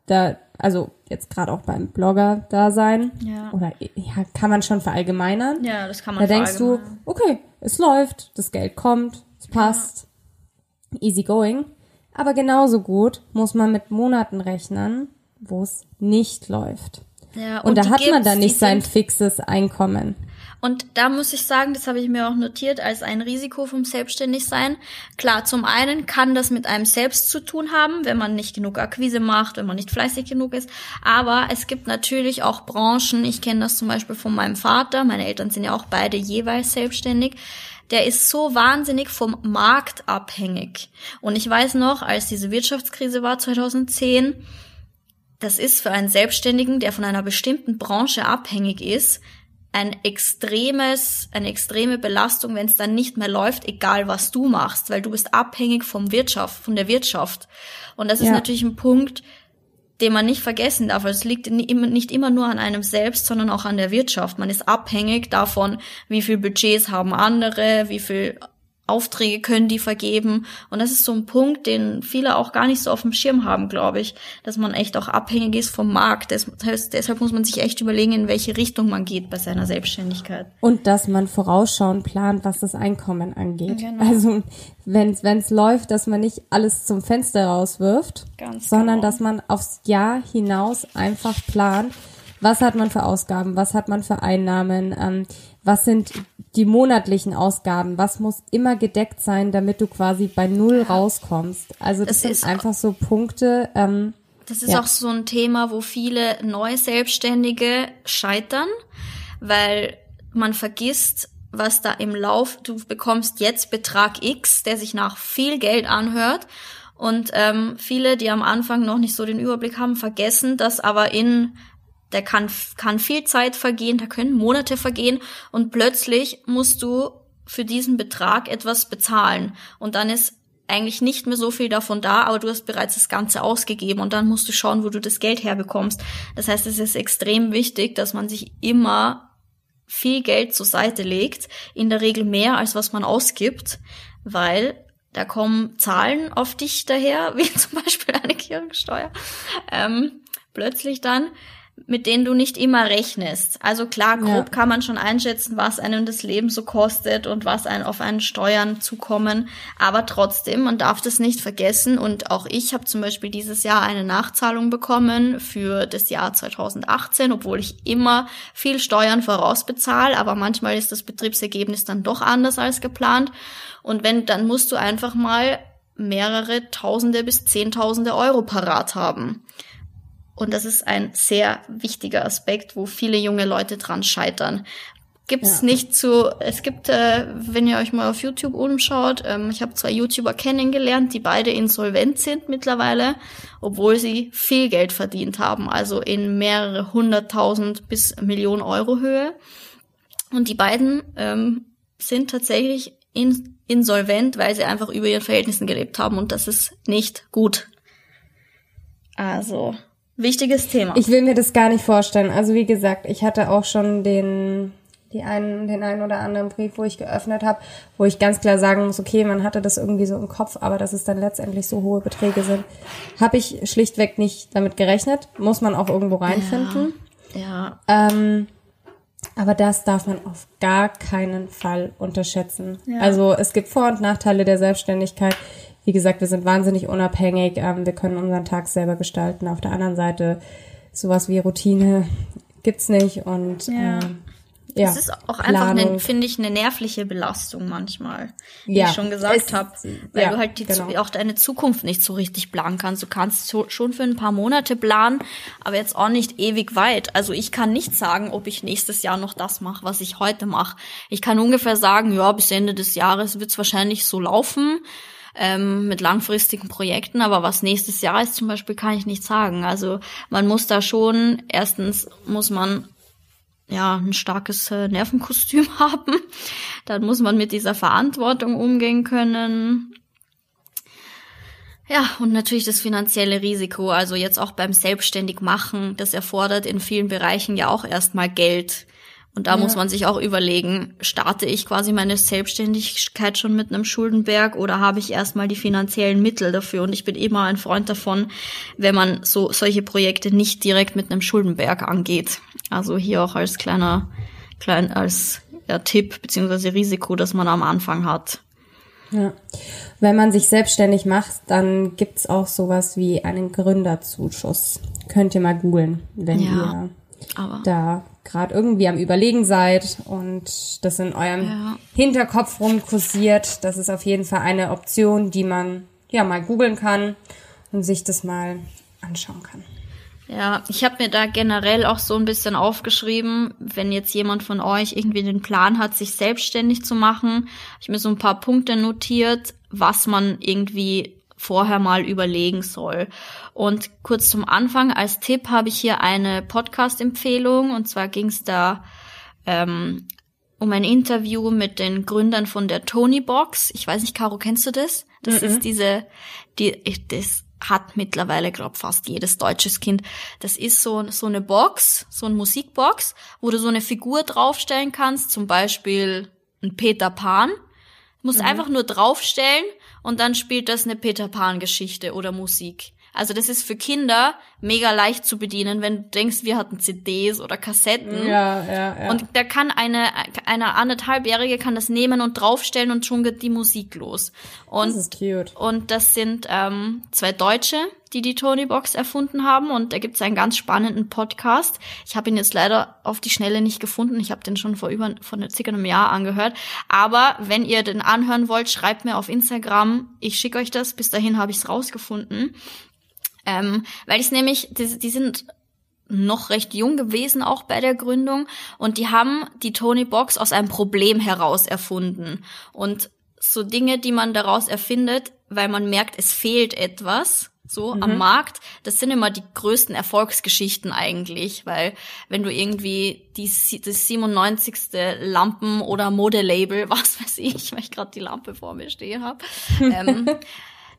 da, also jetzt gerade auch beim Blogger-Dasein, Ja. oder ja, kann man schon verallgemeinern. ja, das kann man Da denkst du, okay, es läuft, das Geld kommt, es passt, easy going. Aber genauso gut muss man mit Monaten rechnen, wo es nicht läuft. Ja, Und, da die hat man dann nicht sein fixes Einkommen. Und da muss ich sagen, das habe ich mir auch notiert als ein Risiko vom Selbstständigsein. Klar, zum einen kann das mit einem selbst zu tun haben, wenn man nicht genug Akquise macht, wenn man nicht fleißig genug ist. Aber es gibt natürlich auch Branchen, ich kenne das zum Beispiel von meinem Vater, meine Eltern sind ja auch beide jeweils selbstständig der ist so wahnsinnig vom Markt abhängig. Und ich weiß noch, als diese Wirtschaftskrise war 2010, das ist für einen Selbstständigen, der von einer bestimmten Branche abhängig ist, ein extremes, eine extreme Belastung, wenn es dann nicht mehr läuft, egal was du machst, weil du bist abhängig vom Wirtschaft, von der Wirtschaft. Und das ist natürlich ein Punkt, den man nicht vergessen darf. Es liegt nicht immer nur an einem selbst, sondern auch an der Wirtschaft. Man ist abhängig davon, wie viel Budgets haben andere, wie viel Aufträge können die vergeben. Und das ist so ein Punkt, den viele auch gar nicht so auf dem Schirm haben, glaube ich, dass man echt auch abhängig ist vom Markt. Das heißt, deshalb muss man sich echt überlegen, in welche Richtung man geht bei seiner Selbstständigkeit. Und dass man vorausschauend plant, was das Einkommen angeht. Genau. Also wenn es läuft, dass man nicht alles zum Fenster rauswirft, Ganz sondern genau. dass man aufs Jahr hinaus einfach plant, was hat man für Ausgaben, was hat man für Einnahmen, ähm, was sind die monatlichen Ausgaben, was muss immer gedeckt sein, damit du quasi bei Null rauskommst. Also das, das sind einfach so Punkte. Ähm, das ist ja. auch so ein Thema, wo viele neue Selbstständige scheitern, weil man vergisst, was da im Lauf, du bekommst jetzt Betrag X, der sich nach viel Geld anhört. Und ähm, viele, die am Anfang noch nicht so den Überblick haben, vergessen, dass aber in da kann, kann viel Zeit vergehen, da können Monate vergehen und plötzlich musst du für diesen Betrag etwas bezahlen. Und dann ist eigentlich nicht mehr so viel davon da, aber du hast bereits das Ganze ausgegeben und dann musst du schauen, wo du das Geld herbekommst. Das heißt, es ist extrem wichtig, dass man sich immer viel Geld zur Seite legt, in der Regel mehr als was man ausgibt, weil da kommen Zahlen auf dich daher, wie zum Beispiel eine Kirchensteuer, ähm, plötzlich dann, mit denen du nicht immer rechnest. Also klar, grob ja. kann man schon einschätzen, was einem das Leben so kostet und was einen auf einen Steuern zukommen. Aber trotzdem, man darf das nicht vergessen. Und auch ich habe zum Beispiel dieses Jahr eine Nachzahlung bekommen für das Jahr 2018, obwohl ich immer viel Steuern vorausbezahle. Aber manchmal ist das Betriebsergebnis dann doch anders als geplant. Und wenn, dann musst du einfach mal mehrere Tausende bis Zehntausende Euro parat haben. Und das ist ein sehr wichtiger Aspekt, wo viele junge Leute dran scheitern. Gibt's ja. nicht zu, es gibt, äh, wenn ihr euch mal auf YouTube umschaut, ähm, ich habe zwei YouTuber kennengelernt, die beide insolvent sind mittlerweile, obwohl sie viel Geld verdient haben, also in mehrere hunderttausend bis Millionen Euro Höhe. Und die beiden ähm, sind tatsächlich in, insolvent, weil sie einfach über ihren Verhältnissen gelebt haben und das ist nicht gut. Also Wichtiges Thema. Ich will mir das gar nicht vorstellen. Also wie gesagt, ich hatte auch schon den die einen, den einen oder anderen Brief, wo ich geöffnet habe, wo ich ganz klar sagen muss, okay, man hatte das irgendwie so im Kopf, aber dass es dann letztendlich so hohe Beträge sind, habe ich schlichtweg nicht damit gerechnet. Muss man auch irgendwo reinfinden. Ja. ja. Ähm, aber das darf man auf gar keinen Fall unterschätzen. Ja. Also es gibt Vor- und Nachteile der Selbstständigkeit wie gesagt, wir sind wahnsinnig unabhängig, ähm, wir können unseren Tag selber gestalten. Auf der anderen Seite sowas wie Routine gibt's nicht und ja. Ähm, ja, das ist auch einfach, finde ich, eine nervliche Belastung manchmal, wie ja, ich schon gesagt habe, weil ja, du halt die, genau. auch deine Zukunft nicht so richtig planen kannst. Du kannst so, schon für ein paar Monate planen, aber jetzt auch nicht ewig weit. Also ich kann nicht sagen, ob ich nächstes Jahr noch das mache, was ich heute mache. Ich kann ungefähr sagen, ja, bis Ende des Jahres wird's wahrscheinlich so laufen ähm, mit langfristigen Projekten, aber was nächstes Jahr ist zum Beispiel, kann ich nicht sagen. Also man muss da schon, erstens muss man ja ein starkes äh, Nervenkostüm haben, dann muss man mit dieser Verantwortung umgehen können. Ja, und natürlich das finanzielle Risiko, also jetzt auch beim Selbstständig machen, das erfordert in vielen Bereichen ja auch erstmal Geld. Und da ja. muss man sich auch überlegen, starte ich quasi meine Selbstständigkeit schon mit einem Schuldenberg oder habe ich erstmal die finanziellen Mittel dafür? Und ich bin immer ein Freund davon, wenn man so solche Projekte nicht direkt mit einem Schuldenberg angeht. Also hier auch als kleiner, klein, als ja, Tipp beziehungsweise Risiko, das man am Anfang hat. Ja. Wenn man sich selbstständig macht, dann gibt's auch sowas wie einen Gründerzuschuss. Könnt ihr mal googeln, wenn ja, ihr da gerade irgendwie am Überlegen seid und das in eurem Ja. Hinterkopf rumkursiert, das ist auf jeden Fall eine Option, die man ja mal googeln kann und sich das mal anschauen kann. Ja, ich habe mir da generell auch so ein bisschen aufgeschrieben, wenn jetzt jemand von euch irgendwie den Plan hat, sich selbstständig zu machen, habe ich mir so ein paar Punkte notiert, was man irgendwie vorher mal überlegen soll. Und kurz zum Anfang als Tipp habe ich hier eine Podcast-Empfehlung und zwar ging es da ähm, um ein Interview mit den Gründern von der Tony Box. Ich weiß nicht, Caro, kennst du das? Das ist diese, die, das hat mittlerweile, glaub fast jedes deutsches Kind. Das ist so, so eine Box, so eine Musikbox, wo du so eine Figur draufstellen kannst, zum Beispiel ein Peter Pan. Du musst einfach nur draufstellen und dann spielt das eine Peter Pan Geschichte oder Musik. Also das ist für Kinder mega leicht zu bedienen, wenn du denkst, wir hatten CDs oder Kassetten. Ja, ja, ja. Und da kann eine, eine anderthalbjährige kann das nehmen und draufstellen und schon geht die Musik los. Und, das ist cute. und das sind ähm, zwei Deutsche, die die Tony Box erfunden haben. Und da gibt's einen ganz spannenden Podcast. Ich habe ihn jetzt leider auf die Schnelle nicht gefunden. Ich habe den schon vor über vor circa einem Jahr angehört. Aber wenn ihr den anhören wollt, schreibt mir auf Instagram. Ich schicke euch das. Bis dahin habe ich's rausgefunden. Ähm, weil es nämlich, die, die sind noch recht jung gewesen auch bei der Gründung und die haben die Tony Box aus einem Problem heraus erfunden und so Dinge, die man daraus erfindet, weil man merkt, es fehlt etwas so am Markt, das sind immer die größten Erfolgsgeschichten eigentlich, weil wenn du irgendwie die, das 97. Lampen- oder Modelabel, was weiß ich, weil ich gerade die Lampe vor mir stehen habe, ähm,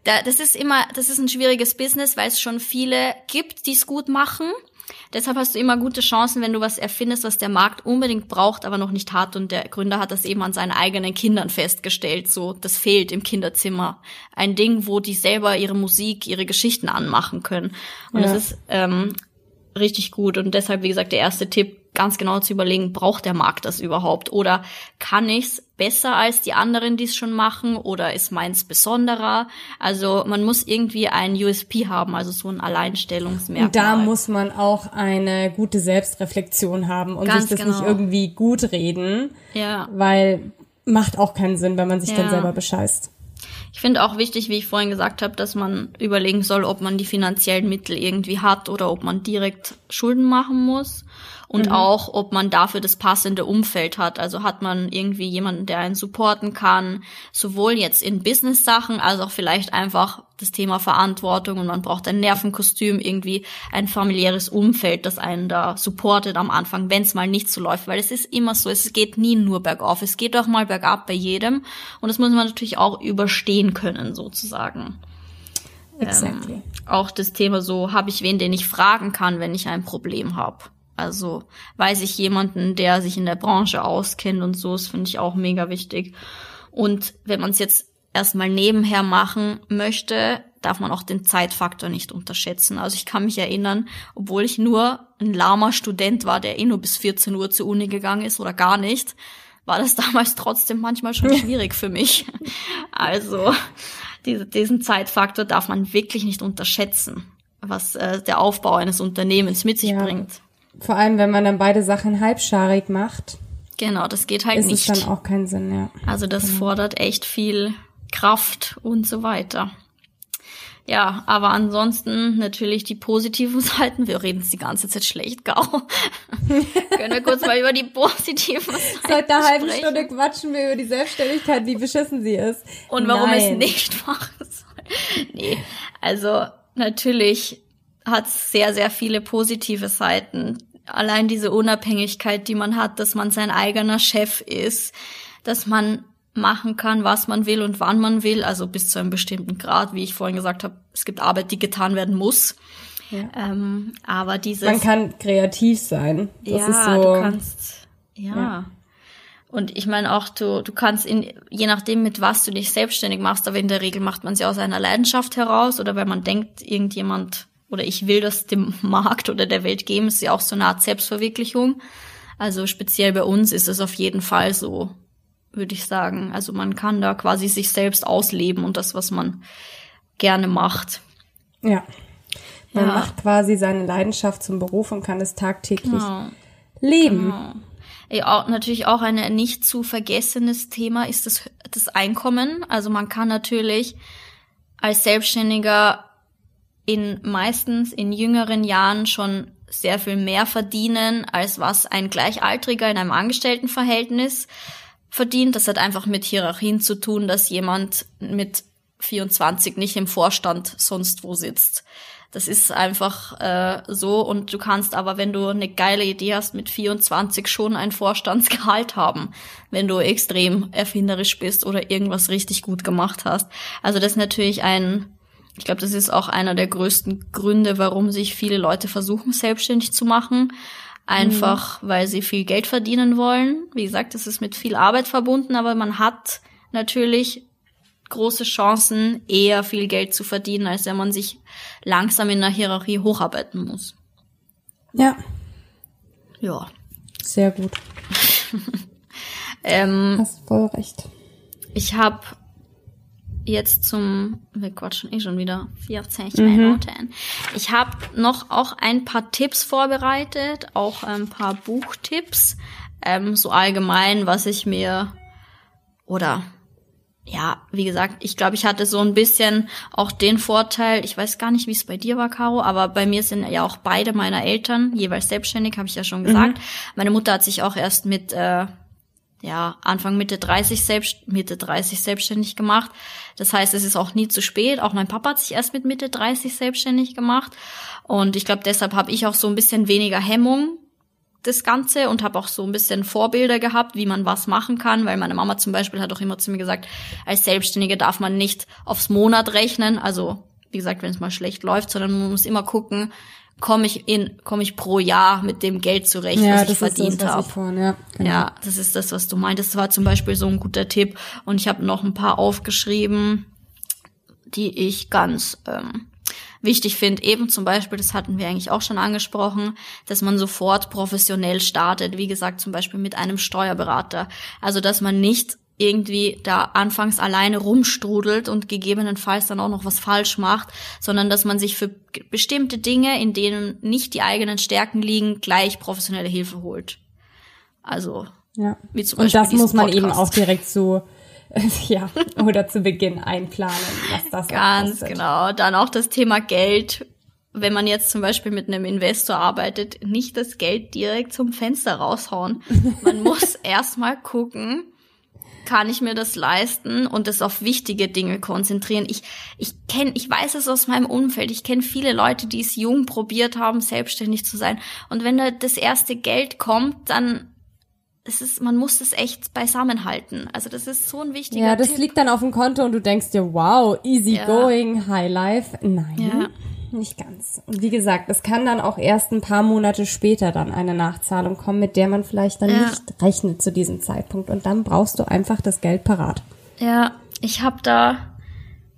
da, das ist immer, das ist ein schwieriges Business, weil es schon viele gibt, die es gut machen. Deshalb hast du immer gute Chancen, wenn du was erfindest, was der Markt unbedingt braucht, aber noch nicht hat. Und der Gründer hat das eben an seinen eigenen Kindern festgestellt. So, das fehlt im Kinderzimmer. Ein Ding, wo die selber ihre Musik, ihre Geschichten anmachen können. Und Ja. das ist ähm, richtig gut. Und deshalb, wie gesagt, der erste Tipp, ganz genau zu überlegen, braucht der Markt das überhaupt? Oder kann ich's besser als die anderen, die es schon machen? Oder ist meins besonderer? Also man muss irgendwie ein USP haben, also so ein Alleinstellungsmerkmal. Und da muss man auch eine gute Selbstreflexion haben und Ganz sich das genau. nicht irgendwie gut reden, ja. weil macht auch keinen Sinn, wenn man sich dann Ja. selber bescheißt. Ich finde auch wichtig, wie ich vorhin gesagt habe, dass man überlegen soll, ob man die finanziellen Mittel irgendwie hat oder ob man direkt Schulden machen muss. Und auch, ob man dafür das passende Umfeld hat. Also hat man irgendwie jemanden, der einen supporten kann, sowohl jetzt in Business-Sachen, als auch vielleicht einfach das Thema Verantwortung und man braucht ein Nervenkostüm, irgendwie ein familiäres Umfeld, das einen da supportet am Anfang, wenn es mal nicht so läuft. Weil es ist immer so, es geht nie nur bergauf, es geht auch mal bergab bei jedem. Und das muss man natürlich auch überstehen können, sozusagen. Exactly. Ähm, auch das Thema so, habe ich wen, den ich fragen kann, wenn ich ein Problem habe. Also weiß ich jemanden, der sich in der Branche auskennt und so, das finde ich auch mega wichtig. Und wenn man es jetzt erstmal nebenher machen möchte, darf man auch den Zeitfaktor nicht unterschätzen. Also ich kann mich erinnern, obwohl ich nur ein lahmer Student war, der eh nur bis 14 Uhr zur Uni gegangen ist oder gar nicht, war das damals trotzdem manchmal schon schwierig für mich. Also diese, diesen Zeitfaktor darf man wirklich nicht unterschätzen, was äh, der Aufbau eines Unternehmens mit sich Ja. bringt. Vor allem, wenn man dann beide Sachen halbscharig macht, Genau, das geht halt ist nicht. es dann auch keinen Sinn, ja. Also das fordert echt viel Kraft und so weiter. Ja, aber ansonsten natürlich die positiven Seiten. Wir reden es die ganze Zeit schlecht, Gau. Können wir kurz mal über die positiven Seiten Seit einer halben sprechen Stunde quatschen wir über die Selbstständigkeit, wie beschissen sie ist. und warum Nein. es nicht machen soll. Nee, also natürlich hat es sehr, sehr viele positive Seiten. Allein diese Unabhängigkeit, die man hat, dass man sein eigener Chef ist, dass man machen kann, was man will und wann man will, also bis zu einem bestimmten Grad, wie ich vorhin gesagt habe, es gibt Arbeit, die getan werden muss. Ja. Ähm, aber dieses Man kann kreativ sein. Das ja, ist so. du kannst, ja. Ja. Und ich meine auch, du, du kannst in, je nachdem, mit was du dich selbstständig machst, aber in der Regel macht man sie aus einer Leidenschaft heraus oder weil man denkt, irgendjemand oder ich will das dem Markt oder der Welt geben, ist ja auch so eine Art Selbstverwirklichung. Also speziell bei uns ist es auf jeden Fall so, würde ich sagen. Also man kann da quasi sich selbst ausleben und das, was man gerne macht. Ja. Man Ja. macht quasi seine Leidenschaft zum Beruf und kann es tagtäglich Genau. leben. Genau. Ja, auch, natürlich auch ein nicht zu vergessenes Thema ist das, das Einkommen. Also man kann natürlich als Selbstständiger in meistens in jüngeren Jahren schon sehr viel mehr verdienen, als was ein Gleichaltriger in einem Angestelltenverhältnis verdient. Das hat einfach mit Hierarchien zu tun, dass jemand mit 24 nicht im Vorstand sonst wo sitzt. Das ist einfach äh, so und du kannst aber, wenn du eine geile Idee hast, mit 24 schon ein Vorstandsgehalt haben, wenn du extrem erfinderisch bist oder irgendwas richtig gut gemacht hast. Also das ist natürlich ein, ich glaube, das ist auch einer der größten Gründe, warum sich viele Leute versuchen, selbstständig zu machen. Einfach, mhm. weil sie viel Geld verdienen wollen. Wie gesagt, das ist mit viel Arbeit verbunden, aber man hat natürlich große Chancen, eher viel Geld zu verdienen, als wenn man sich langsam in der Hierarchie hocharbeiten muss. Ja. Ja. Sehr gut. ähm, Hast voll recht. Ich habe jetzt zum, wir quatschen eh schon wieder 40 mhm. Minuten. Ich habe noch auch ein paar Tipps vorbereitet, auch ein paar Buchtipps, ähm, so allgemein, was ich mir oder ja, wie gesagt, ich glaube, ich hatte so ein bisschen auch den Vorteil, ich weiß gar nicht, wie es bei dir war, Caro, aber bei mir sind ja auch beide meiner Eltern jeweils selbstständig, habe ich ja schon gesagt. Mhm. Meine Mutter hat sich auch erst mit äh, ja, Anfang Mitte 30 selbst Mitte 30 selbstständig gemacht. Das heißt, es ist auch nie zu spät. Auch mein Papa hat sich erst mit Mitte 30 selbstständig gemacht und ich glaube, deshalb habe ich auch so ein bisschen weniger Hemmung das Ganze und habe auch so ein bisschen Vorbilder gehabt, wie man was machen kann, weil meine Mama zum Beispiel hat auch immer zu mir gesagt, als Selbstständige darf man nicht aufs Monat rechnen, also wie gesagt, wenn es mal schlecht läuft, sondern man muss immer gucken, komme ich in, komme ich pro Jahr mit dem Geld zurecht, ja, was ich verdient habe. Ja, genau. ja, das ist das, was du meintest. Das war zum Beispiel so ein guter Tipp. Und ich habe noch ein paar aufgeschrieben, die ich ganz ähm, wichtig finde, eben zum Beispiel, das hatten wir eigentlich auch schon angesprochen, dass man sofort professionell startet, wie gesagt, zum Beispiel mit einem Steuerberater. Also, dass man nicht irgendwie da anfangs alleine rumstrudelt und gegebenenfalls dann auch noch was falsch macht, sondern dass man sich für bestimmte Dinge, in denen nicht die eigenen Stärken liegen, gleich professionelle Hilfe holt. Also, ja. wie zum Beispiel. Und das muss man Podcast. eben auch direkt so ja, oder zu Beginn einplanen, was das Ganz genau. Dann auch das Thema Geld. Wenn man jetzt zum Beispiel mit einem Investor arbeitet, nicht das Geld direkt zum Fenster raushauen. Man muss erstmal gucken, kann ich mir das leisten und das auf wichtige Dinge konzentrieren. Ich, ich kenne, ich weiß es aus meinem Umfeld. Ich kenne viele Leute, die es jung probiert haben, selbstständig zu sein. Und wenn da das erste Geld kommt, dann es ist, man muss es echt beisammen halten. Also das ist so ein wichtiger Ja, das Tipp. liegt dann auf dem Konto und du denkst dir, wow, easy ja. going, high life. Nein, ja. Nicht ganz. Und wie gesagt, es kann dann auch erst ein paar Monate später dann eine Nachzahlung kommen, mit der man vielleicht dann ja. nicht rechnet zu diesem Zeitpunkt. Und dann brauchst du einfach das Geld parat. Ja, ich habe da,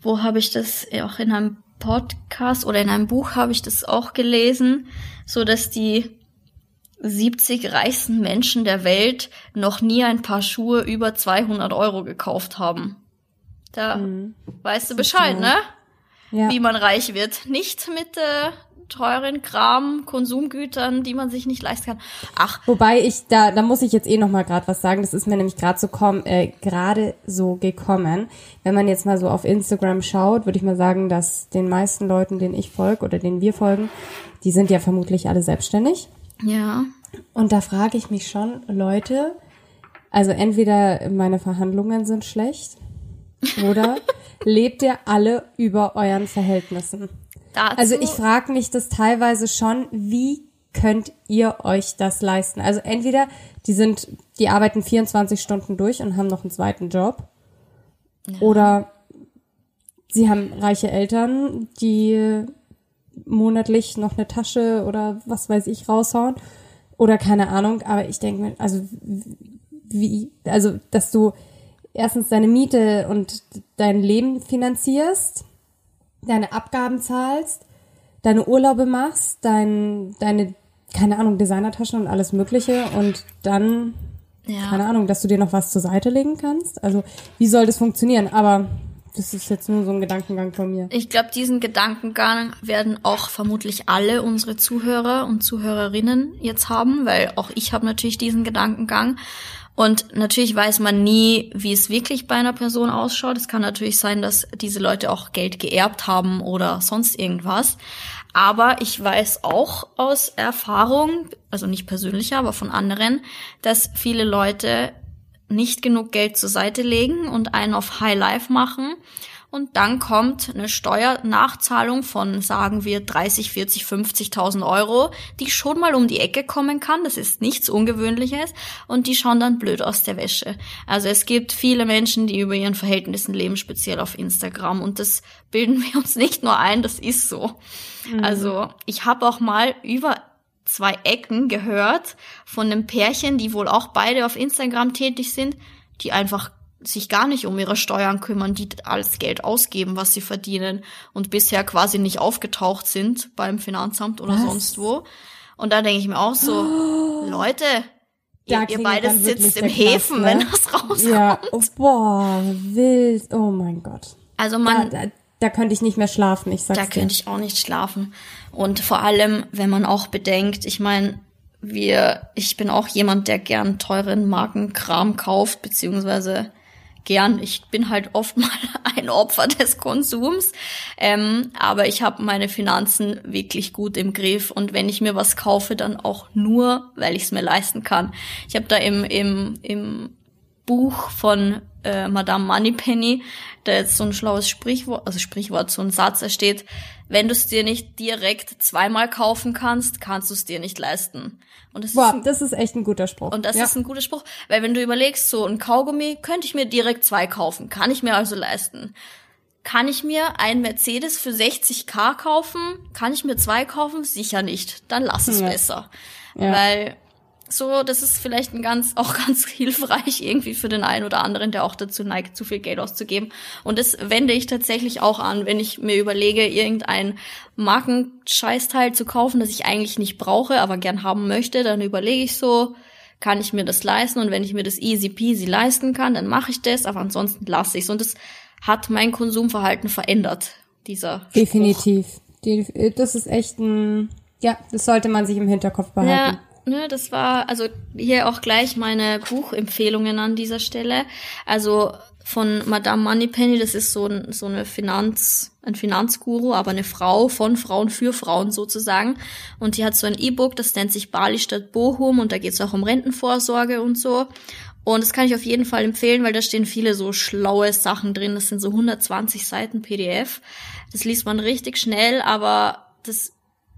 wo habe ich das auch in einem Podcast oder in einem Buch habe ich das auch gelesen, so dass die 70 reichsten Menschen der Welt noch nie ein paar Schuhe über 200 Euro gekauft haben. Da mhm. weißt du Bescheid, ne? Ja. Wie man reich wird. Nicht mit äh, teuren Kram, Konsumgütern, die man sich nicht leisten kann. Ach. Wobei ich da, da muss ich jetzt eh noch mal gerade was sagen. Das ist mir nämlich gerade so komm, äh, gerade so gekommen. Wenn man jetzt mal so auf Instagram schaut, würde ich mal sagen, dass den meisten Leuten, denen ich folge oder denen wir folgen, die sind ja vermutlich alle selbstständig. Ja. Und da frage ich mich schon, Leute, also entweder meine Verhandlungen sind schlecht oder lebt ihr alle über euren Verhältnissen? Dazu also ich frage mich das teilweise schon, wie könnt ihr euch das leisten? Also entweder die sind, die arbeiten 24 Stunden durch und haben noch einen zweiten Job. Ja. Oder sie haben reiche Eltern, die monatlich noch eine Tasche oder was weiß ich raushauen. Oder keine Ahnung, aber ich denke mir, also wie, also dass du erstens deine Miete und dein Leben finanzierst, deine Abgaben zahlst, deine Urlaube machst, dein, deine, keine Ahnung, Designertaschen und alles Mögliche und dann, ja. keine Ahnung, dass du dir noch was zur Seite legen kannst. Also wie soll das funktionieren? Aber das ist jetzt nur so ein Gedankengang von mir. Ich glaube, diesen Gedankengang werden auch vermutlich alle unsere Zuhörer und Zuhörerinnen jetzt haben, weil auch ich habe natürlich diesen Gedankengang. Und natürlich weiß man nie, wie es wirklich bei einer Person ausschaut. Es kann natürlich sein, dass diese Leute auch Geld geerbt haben oder sonst irgendwas. Aber ich weiß auch aus Erfahrung, also nicht persönlicher, aber von anderen, dass viele Leute nicht genug Geld zur Seite legen und einen auf High Life machen. Und dann kommt eine Steuernachzahlung von, sagen wir, 30, 40, 50.000 Euro, die schon mal um die Ecke kommen kann. Das ist nichts Ungewöhnliches. Und die schauen dann blöd aus der Wäsche. Also es gibt viele Menschen, die über ihren Verhältnissen leben, speziell auf Instagram. Und das bilden wir uns nicht nur ein, das ist so. Mhm. Also ich habe auch mal über zwei Ecken gehört von einem Pärchen, die wohl auch beide auf Instagram tätig sind, die einfach sich gar nicht um ihre Steuern kümmern, die alles Geld ausgeben, was sie verdienen und bisher quasi nicht aufgetaucht sind beim Finanzamt oder was? sonst wo. Und da denke ich mir auch so, oh, Leute, ihr, ihr beide sitzt im Häfen, ne? wenn das rauskommt. Ja, oh, boah, wild, oh mein Gott. Also man, da, da, da könnte ich nicht mehr schlafen, ich sag's Da könnte ich auch nicht schlafen. Und vor allem, wenn man auch bedenkt, ich meine, wir, ich bin auch jemand, der gern teuren Markenkram kauft, beziehungsweise gern. Ich bin halt oft mal ein Opfer des Konsums, ähm, aber ich habe meine Finanzen wirklich gut im Griff und wenn ich mir was kaufe, dann auch nur, weil ich es mir leisten kann. Ich habe da im, im, im Buch von äh, Madame Moneypenny, da jetzt so ein schlaues Sprichwort, also Sprichwort, so ein Satz, da steht, wenn du es dir nicht direkt zweimal kaufen kannst, kannst du es dir nicht leisten. Und das, Boah, ist ein, das ist echt ein guter Spruch. Und das ja. ist ein guter Spruch, weil wenn du überlegst, so ein Kaugummi könnte ich mir direkt zwei kaufen, kann ich mir also leisten. Kann ich mir ein Mercedes für 60k kaufen? Kann ich mir zwei kaufen? Sicher nicht. Dann lass es ja. besser. Ja. Weil so, das ist vielleicht ein ganz, auch ganz hilfreich irgendwie für den einen oder anderen, der auch dazu neigt, zu viel Geld auszugeben. Und das wende ich tatsächlich auch an, wenn ich mir überlege, irgendein Markenscheißteil zu kaufen, das ich eigentlich nicht brauche, aber gern haben möchte, dann überlege ich so, kann ich mir das leisten? Und wenn ich mir das easy peasy leisten kann, dann mache ich das, aber ansonsten lasse ich es. Und das hat mein Konsumverhalten verändert, dieser Spruch. Definitiv. Das ist echt ein, ja, das sollte man sich im Hinterkopf behalten. Ja ne, das war also hier auch gleich meine Buchempfehlungen an dieser Stelle. Also von Madame Moneypenny, das ist so, ein, so eine Finanz, ein Finanzguru, aber eine Frau von Frauen für Frauen sozusagen. Und die hat so ein E-Book, das nennt sich Bali statt Bochum und da geht es auch um Rentenvorsorge und so. Und das kann ich auf jeden Fall empfehlen, weil da stehen viele so schlaue Sachen drin. Das sind so 120 Seiten PDF. Das liest man richtig schnell, aber das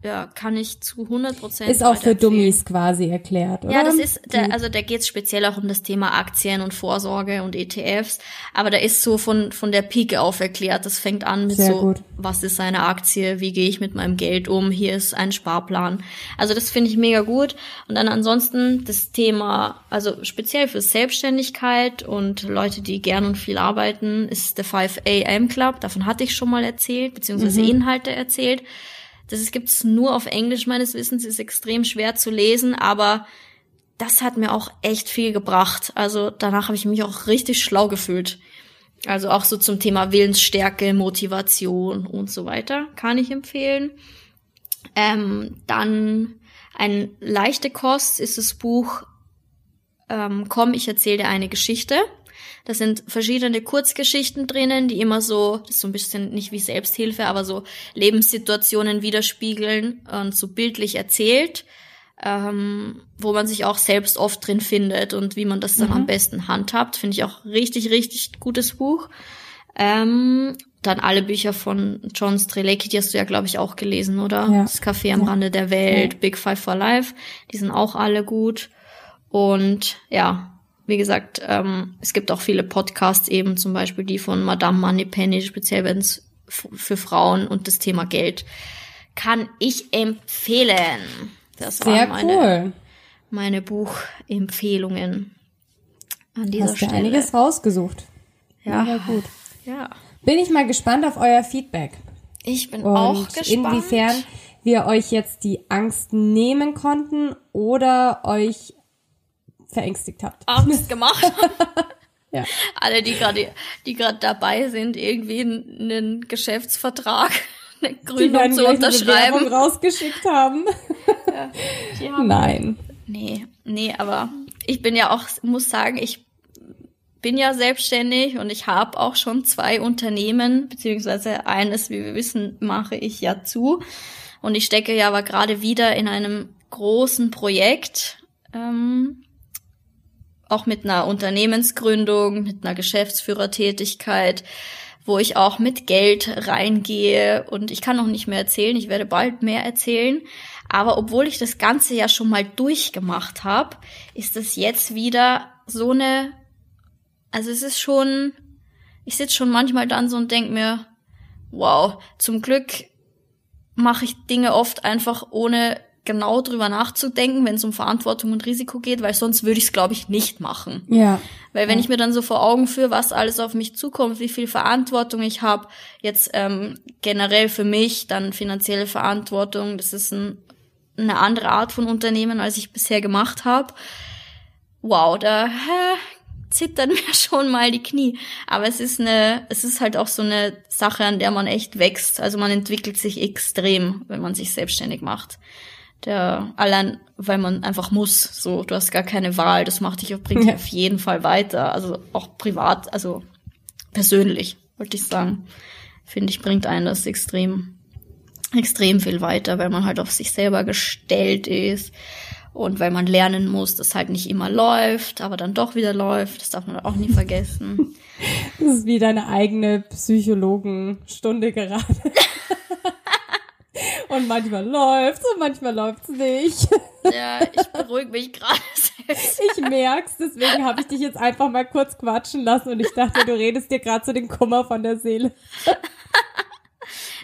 ja, kann ich zu 100 Prozent. Ist auch für Dummies quasi erklärt, oder? Ja, das ist, da, also da geht's speziell auch um das Thema Aktien und Vorsorge und ETFs. Aber da ist so von, von der Pike auf erklärt. Das fängt an mit Sehr so, gut. was ist eine Aktie? Wie gehe ich mit meinem Geld um? Hier ist ein Sparplan. Also das finde ich mega gut. Und dann ansonsten das Thema, also speziell für Selbstständigkeit und Leute, die gern und viel arbeiten, ist der 5 AM Club. Davon hatte ich schon mal erzählt, beziehungsweise mhm. Inhalte erzählt. Das gibt's nur auf Englisch meines Wissens, ist extrem schwer zu lesen, aber das hat mir auch echt viel gebracht. Also danach habe ich mich auch richtig schlau gefühlt. Also auch so zum Thema Willensstärke, Motivation und so weiter kann ich empfehlen. Ähm, dann ein leichte Kost ist das Buch ähm, Komm, ich erzähle dir eine Geschichte. Da sind verschiedene Kurzgeschichten drinnen, die immer so, das ist so ein bisschen nicht wie Selbsthilfe, aber so Lebenssituationen widerspiegeln und so bildlich erzählt, ähm, wo man sich auch selbst oft drin findet und wie man das dann mhm. am besten handhabt. Finde ich auch richtig, richtig gutes Buch. Ähm, dann alle Bücher von John Strelecki, die hast du ja, glaube ich, auch gelesen, oder? Ja. Das Café am Rande der Welt, ja. Big Five for Life, die sind auch alle gut. Und ja, wie gesagt, ähm, es gibt auch viele Podcasts eben, zum Beispiel die von Madame Moneypenny, speziell wenn es für Frauen und das Thema Geld, kann ich empfehlen. Das Sehr waren meine, cool. meine Buchempfehlungen an dieser Hast Stelle. Hast einiges rausgesucht. Ja. ja gut. Ja. Bin ich mal gespannt auf euer Feedback. Ich bin und auch gespannt. Inwiefern wir euch jetzt die Angst nehmen konnten oder euch verängstigt habt. Angst gemacht. Ja. Alle, die gerade die gerade dabei sind, irgendwie einen Geschäftsvertrag, eine Gründung zu unterschreiben. Eine rausgeschickt haben. Ja, haben. Nein. Nee, nee, aber ich bin ja auch, muss sagen, ich bin ja selbstständig und ich habe auch schon zwei Unternehmen, beziehungsweise eines, wie wir wissen, mache ich ja zu. Und ich stecke ja aber gerade wieder in einem großen Projekt, ähm, auch mit einer Unternehmensgründung, mit einer Geschäftsführertätigkeit, wo ich auch mit Geld reingehe. Und ich kann noch nicht mehr erzählen, ich werde bald mehr erzählen. Aber obwohl ich das Ganze ja schon mal durchgemacht habe, ist es jetzt wieder so eine also es ist schon, ich sitze schon manchmal dann so und denk mir, wow, zum Glück mache ich Dinge oft einfach ohne genau drüber nachzudenken, wenn es um Verantwortung und Risiko geht, weil sonst würde ich es, glaube ich, nicht machen. Ja. Weil wenn ja. ich mir dann so vor Augen führe, was alles auf mich zukommt, wie viel Verantwortung ich habe, jetzt ähm, generell für mich, dann finanzielle Verantwortung, das ist ein, eine andere Art von Unternehmen, als ich bisher gemacht habe. Wow, da hä, zittern mir schon mal die Knie. Aber es ist eine, es ist halt auch so eine Sache, an der man echt wächst. Also man entwickelt sich extrem, wenn man sich selbstständig macht. Der, allein, weil man einfach muss, so, du hast gar keine Wahl, das macht dich, bringt dich auf jeden Fall weiter. Also auch privat, also persönlich, wollte ich sagen. Finde ich, bringt einen das extrem, extrem viel weiter, weil man halt auf sich selber gestellt ist und weil man lernen muss, dass halt nicht immer läuft, aber dann doch wieder läuft. Das darf man auch nie vergessen. Das ist wie deine eigene Psychologenstunde gerade. und manchmal läuft's und manchmal läuft's nicht. Ja, ich beruhige mich gerade. Ich merk's, deswegen habe ich dich jetzt einfach mal kurz quatschen lassen und ich dachte, du redest dir gerade zu den Kummer von der Seele.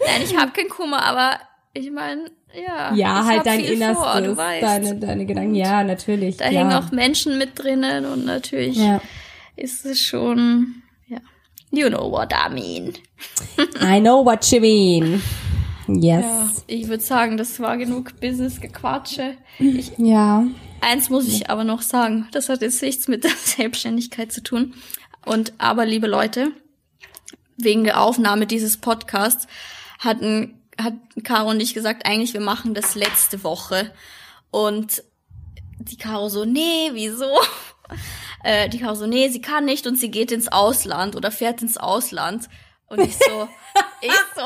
Nein, ich habe keinen Kummer, aber ich meine, ja. Ja, halt dein Innerstes, vor, deine, deine Gedanken. Ja, natürlich. Da hängen auch Menschen mit drinnen und natürlich ja. ist es schon, ja. You know what I mean. I know what you mean. Yes. Ja, ich würde sagen, das war genug Business-Gequatsche. Ja. Eins muss ich aber noch sagen, das hat jetzt nichts mit der Selbstständigkeit zu tun. Und aber, liebe Leute, wegen der Aufnahme dieses Podcasts hatten hat Caro und ich gesagt, eigentlich wir machen das letzte Woche. Und die Caro so, nee, wieso? Äh, die Caro so, nee, sie kann nicht und sie geht ins Ausland oder fährt ins Ausland. Und ich so, ich so,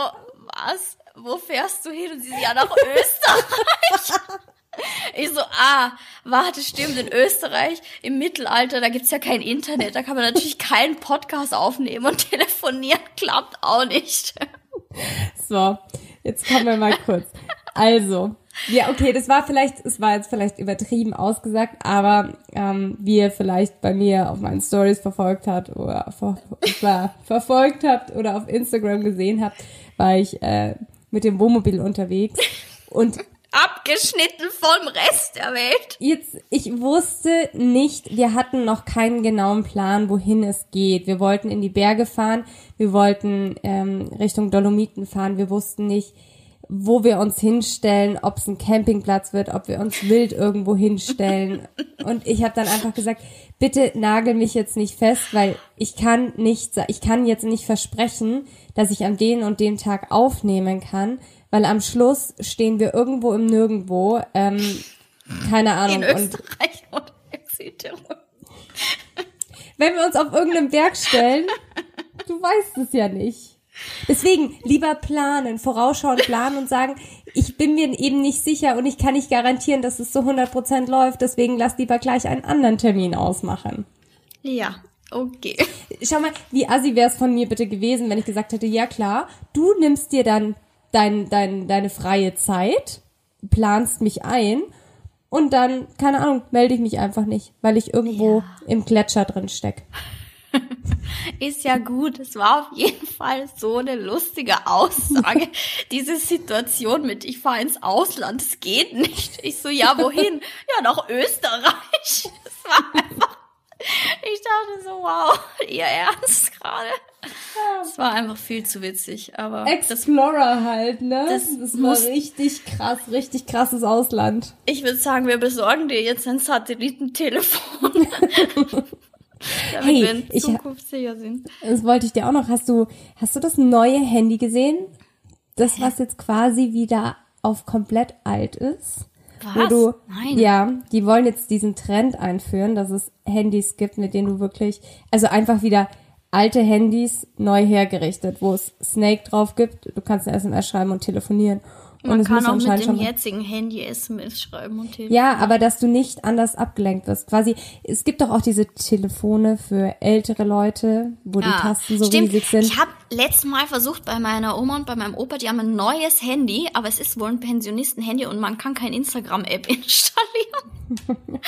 was? Wo fährst du hin? Und sie ja, nach Österreich. Ich so, ah, warte, stimmt, in Österreich im Mittelalter, da gibt's ja kein Internet, da kann man natürlich keinen Podcast aufnehmen und telefonieren klappt auch nicht. So, Jetzt kommen wir mal kurz. Also, ja, okay, das war vielleicht, es war jetzt vielleicht übertrieben ausgesagt, aber ähm, wie ihr vielleicht bei mir auf meinen Stories verfolgt habt oder ver ver verfolgt habt oder auf Instagram gesehen habt, war ich äh, mit dem Wohnmobil unterwegs und abgeschnitten vom Rest der Welt. Jetzt, ich wusste nicht, wir hatten noch keinen genauen Plan, wohin es geht. Wir wollten in die Berge fahren, wir wollten ähm, Richtung Dolomiten fahren, wir wussten nicht, wo wir uns hinstellen, ob es ein Campingplatz wird, ob wir uns wild irgendwo hinstellen. Und ich habe dann einfach gesagt, bitte nagel mich jetzt nicht fest, weil ich kann nicht, ich kann jetzt nicht versprechen, dass ich an den und dem Tag aufnehmen kann, weil am Schluss stehen wir irgendwo im Nirgendwo, ähm, keine Ahnung. In Österreich und, oder Südtirol. Wenn wir uns auf irgendeinem Berg stellen, du weißt es ja nicht. Deswegen lieber planen, vorausschauen, planen und sagen, ich bin mir eben nicht sicher und ich kann nicht garantieren, dass es zu 100% läuft, deswegen lass lieber gleich einen anderen Termin ausmachen. Ja, okay. Schau mal, wie assi wäre es von mir bitte gewesen, wenn ich gesagt hätte, ja klar, du nimmst dir dann dein, dein, deine freie Zeit, planst mich ein und dann, keine Ahnung, melde ich mich einfach nicht, weil ich irgendwo ja. im Gletscher drin steck. Ist ja gut. Es war auf jeden Fall so eine lustige Aussage. Diese Situation mit, ich fahre ins Ausland, es geht nicht. Ich so, ja, wohin? Ja, nach Österreich. Das war einfach ich dachte so, wow, ihr Ernst gerade? Es war einfach viel zu witzig, aber. Explorer das, halt, ne? Das, das war richtig krass, richtig krasses Ausland. Ich würde sagen, wir besorgen dir jetzt ein Satellitentelefon. damit Hey, wir in ich- Zukunft sicher sind. Das wollte ich dir auch noch. Hast du, hast du das neue Handy gesehen? Das, was jetzt quasi wieder auf komplett alt ist? Was? du, Nein. Ja, die wollen jetzt diesen Trend einführen, dass es Handys gibt, mit denen du wirklich, also einfach wieder alte Handys neu hergerichtet, wo es Snake drauf gibt. Du kannst eine SMS schreiben und telefonieren. Man es kann auch mit dem jetzigen Handy SMS schreiben und telefonieren. Ja, aber dass du nicht anders abgelenkt wirst. Quasi, es gibt doch auch diese Telefone für ältere Leute, wo die Tasten so Ah, stimmt. riesig sind. Ich habe letztes Mal versucht bei meiner Oma und bei meinem Opa, die haben ein neues Handy, aber es ist wohl ein Pensionisten-Handy und man kann kein Instagram-App installieren.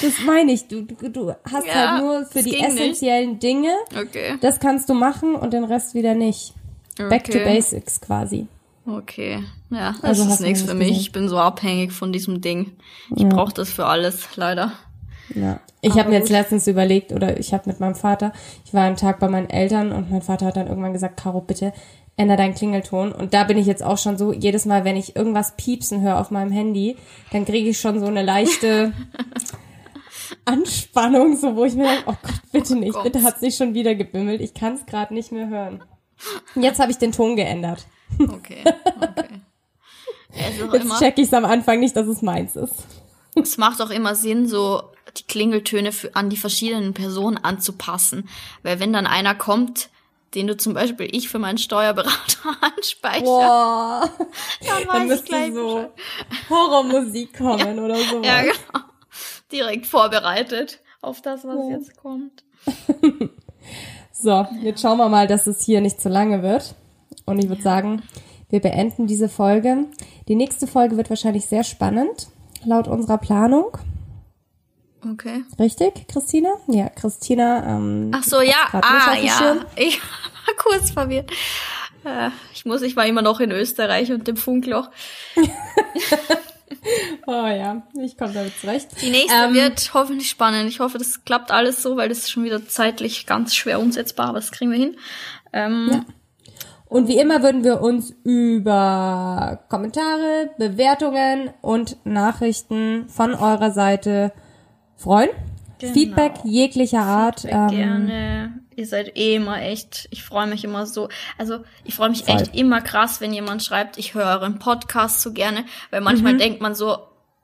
Das meine ich. Du, du, du hast Ja, halt nur für die ging nicht. essentiellen Dinge. Okay. Das kannst du machen und den Rest wieder nicht. Back to Okay. basics quasi. Okay. Ja, das Also ist nichts nicht für mich. gesehen. Ich bin so abhängig von diesem Ding. Ich Ja. brauche das für alles, leider. Ja. Ich habe mir jetzt letztens überlegt, oder ich habe mit meinem Vater, ich war einen Tag bei meinen Eltern und mein Vater hat dann irgendwann gesagt, Caro, bitte änder deinen Klingelton. Und da bin ich jetzt auch schon so, jedes Mal, wenn ich irgendwas piepsen höre auf meinem Handy, dann kriege ich schon so eine leichte Anspannung, so wo ich mir denke, oh Gott, bitte nicht, Gott. bitte hat's nicht schon wieder gebimmelt, ich kann es gerade nicht mehr hören. Jetzt habe ich den Ton geändert. Okay, okay. Es, Jetzt check ich's am Anfang nicht, dass es meins ist. es macht auch immer Sinn, so die Klingeltöne für, an die verschiedenen Personen anzupassen. Weil wenn dann einer kommt, den du zum Beispiel ich für meinen Steuerberater anspeichere, Boah, dann dann ich müsste gleich so. Horrormusik kommen oder so. Ja, genau. Direkt vorbereitet auf das, was Ja. jetzt kommt. So, jetzt schauen wir mal, dass es hier nicht zu lange wird. Und ich würde sagen, wir beenden diese Folge. Die nächste Folge wird wahrscheinlich sehr spannend, laut unserer Planung. Okay. Richtig, Christina? Ja, Christina. Ähm, Ach so, ja, ah, ja. Ich war kurz verwirrt. Äh, Ich muss, ich war immer noch in Österreich und dem Funkloch. Oh ja, ich komme damit zurecht. Die nächste Ähm, wird hoffentlich spannend. Ich hoffe, das klappt alles so, weil das ist schon wieder zeitlich ganz schwer umsetzbar, aber das kriegen wir hin. Ähm, Und wie immer würden wir uns über Kommentare, Bewertungen und Nachrichten von eurer Seite freuen. Genau. Feedback jeglicher Art. Sehr ähm, gerne. Ihr seid eh immer echt, ich freue mich immer so. Also ich freue mich Voll. echt immer krass, wenn jemand schreibt, ich höre euren Podcast so gerne, weil manchmal Mhm. denkt man so,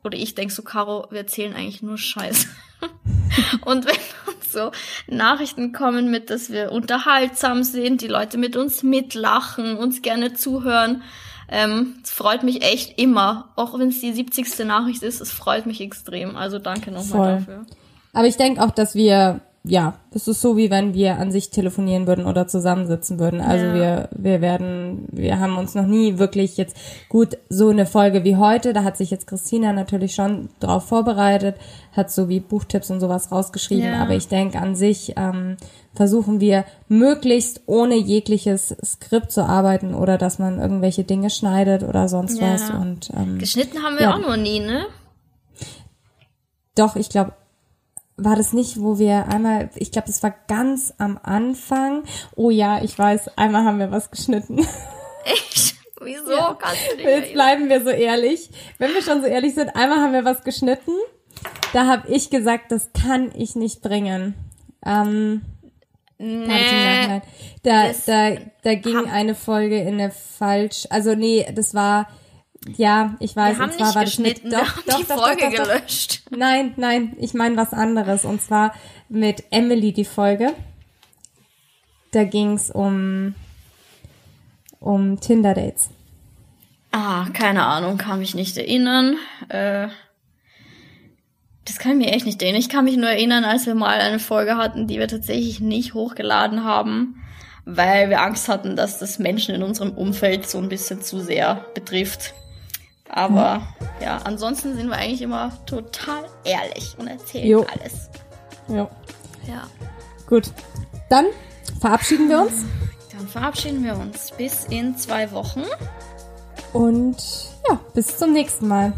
oder ich denk so, Caro, wir erzählen eigentlich nur Scheiße. Und wenn uns so Nachrichten kommen mit, dass wir unterhaltsam sind, die Leute mit uns mitlachen, uns gerne zuhören, ähm, es freut mich echt immer. Auch wenn es die 70. Nachricht ist, es freut mich extrem. Also danke nochmal dafür. Aber ich denke auch, dass wir, ja, es ist so, wie wenn wir an sich telefonieren würden oder zusammensitzen würden. Also Ja. wir, wir werden, wir haben uns noch nie wirklich jetzt, gut, so eine Folge wie heute, da hat sich jetzt Christina natürlich schon drauf vorbereitet, hat so wie Buchtipps und sowas rausgeschrieben. Ja. Aber ich denke, an sich ähm, versuchen wir möglichst ohne jegliches Skript zu arbeiten oder dass man irgendwelche Dinge schneidet oder sonst Ja. was. Und ähm, Geschnitten haben wir auch noch nie, ne? Doch, ich glaube, war das nicht, wo wir einmal, ich glaube, das war ganz am Anfang. Oh ja, ich weiß, einmal haben wir was geschnitten. Echt? Wieso? Ja. Jetzt bleiben wir so ehrlich. Wenn wir schon so ehrlich sind, einmal haben wir was geschnitten. Da habe ich gesagt, das kann ich nicht bringen. Ähm, Nee. Da, da, da ging eine Folge in eine falsch, also nee, das war, ja, ich weiß, Wir haben und zwar nicht war das mit, geschnitten, wir haben die Folge gelöscht. Nein, nein, ich meine was anderes. Und zwar mit Emily die Folge. Da ging's um, um Tinder-Dates. Ah, keine Ahnung, kann mich nicht erinnern. Äh, das kann ich mir echt nicht erinnern. Ich kann mich nur erinnern, als wir mal eine Folge hatten, die wir tatsächlich nicht hochgeladen haben, weil wir Angst hatten, dass das Menschen in unserem Umfeld so ein bisschen zu sehr betrifft. Aber ja, ansonsten sind wir eigentlich immer total ehrlich und erzählen Jo. alles. Ja. Ja. Gut. Dann verabschieden wir uns Dann verabschieden wir uns bis in zwei Wochen. und ja, bis zum nächsten Mal.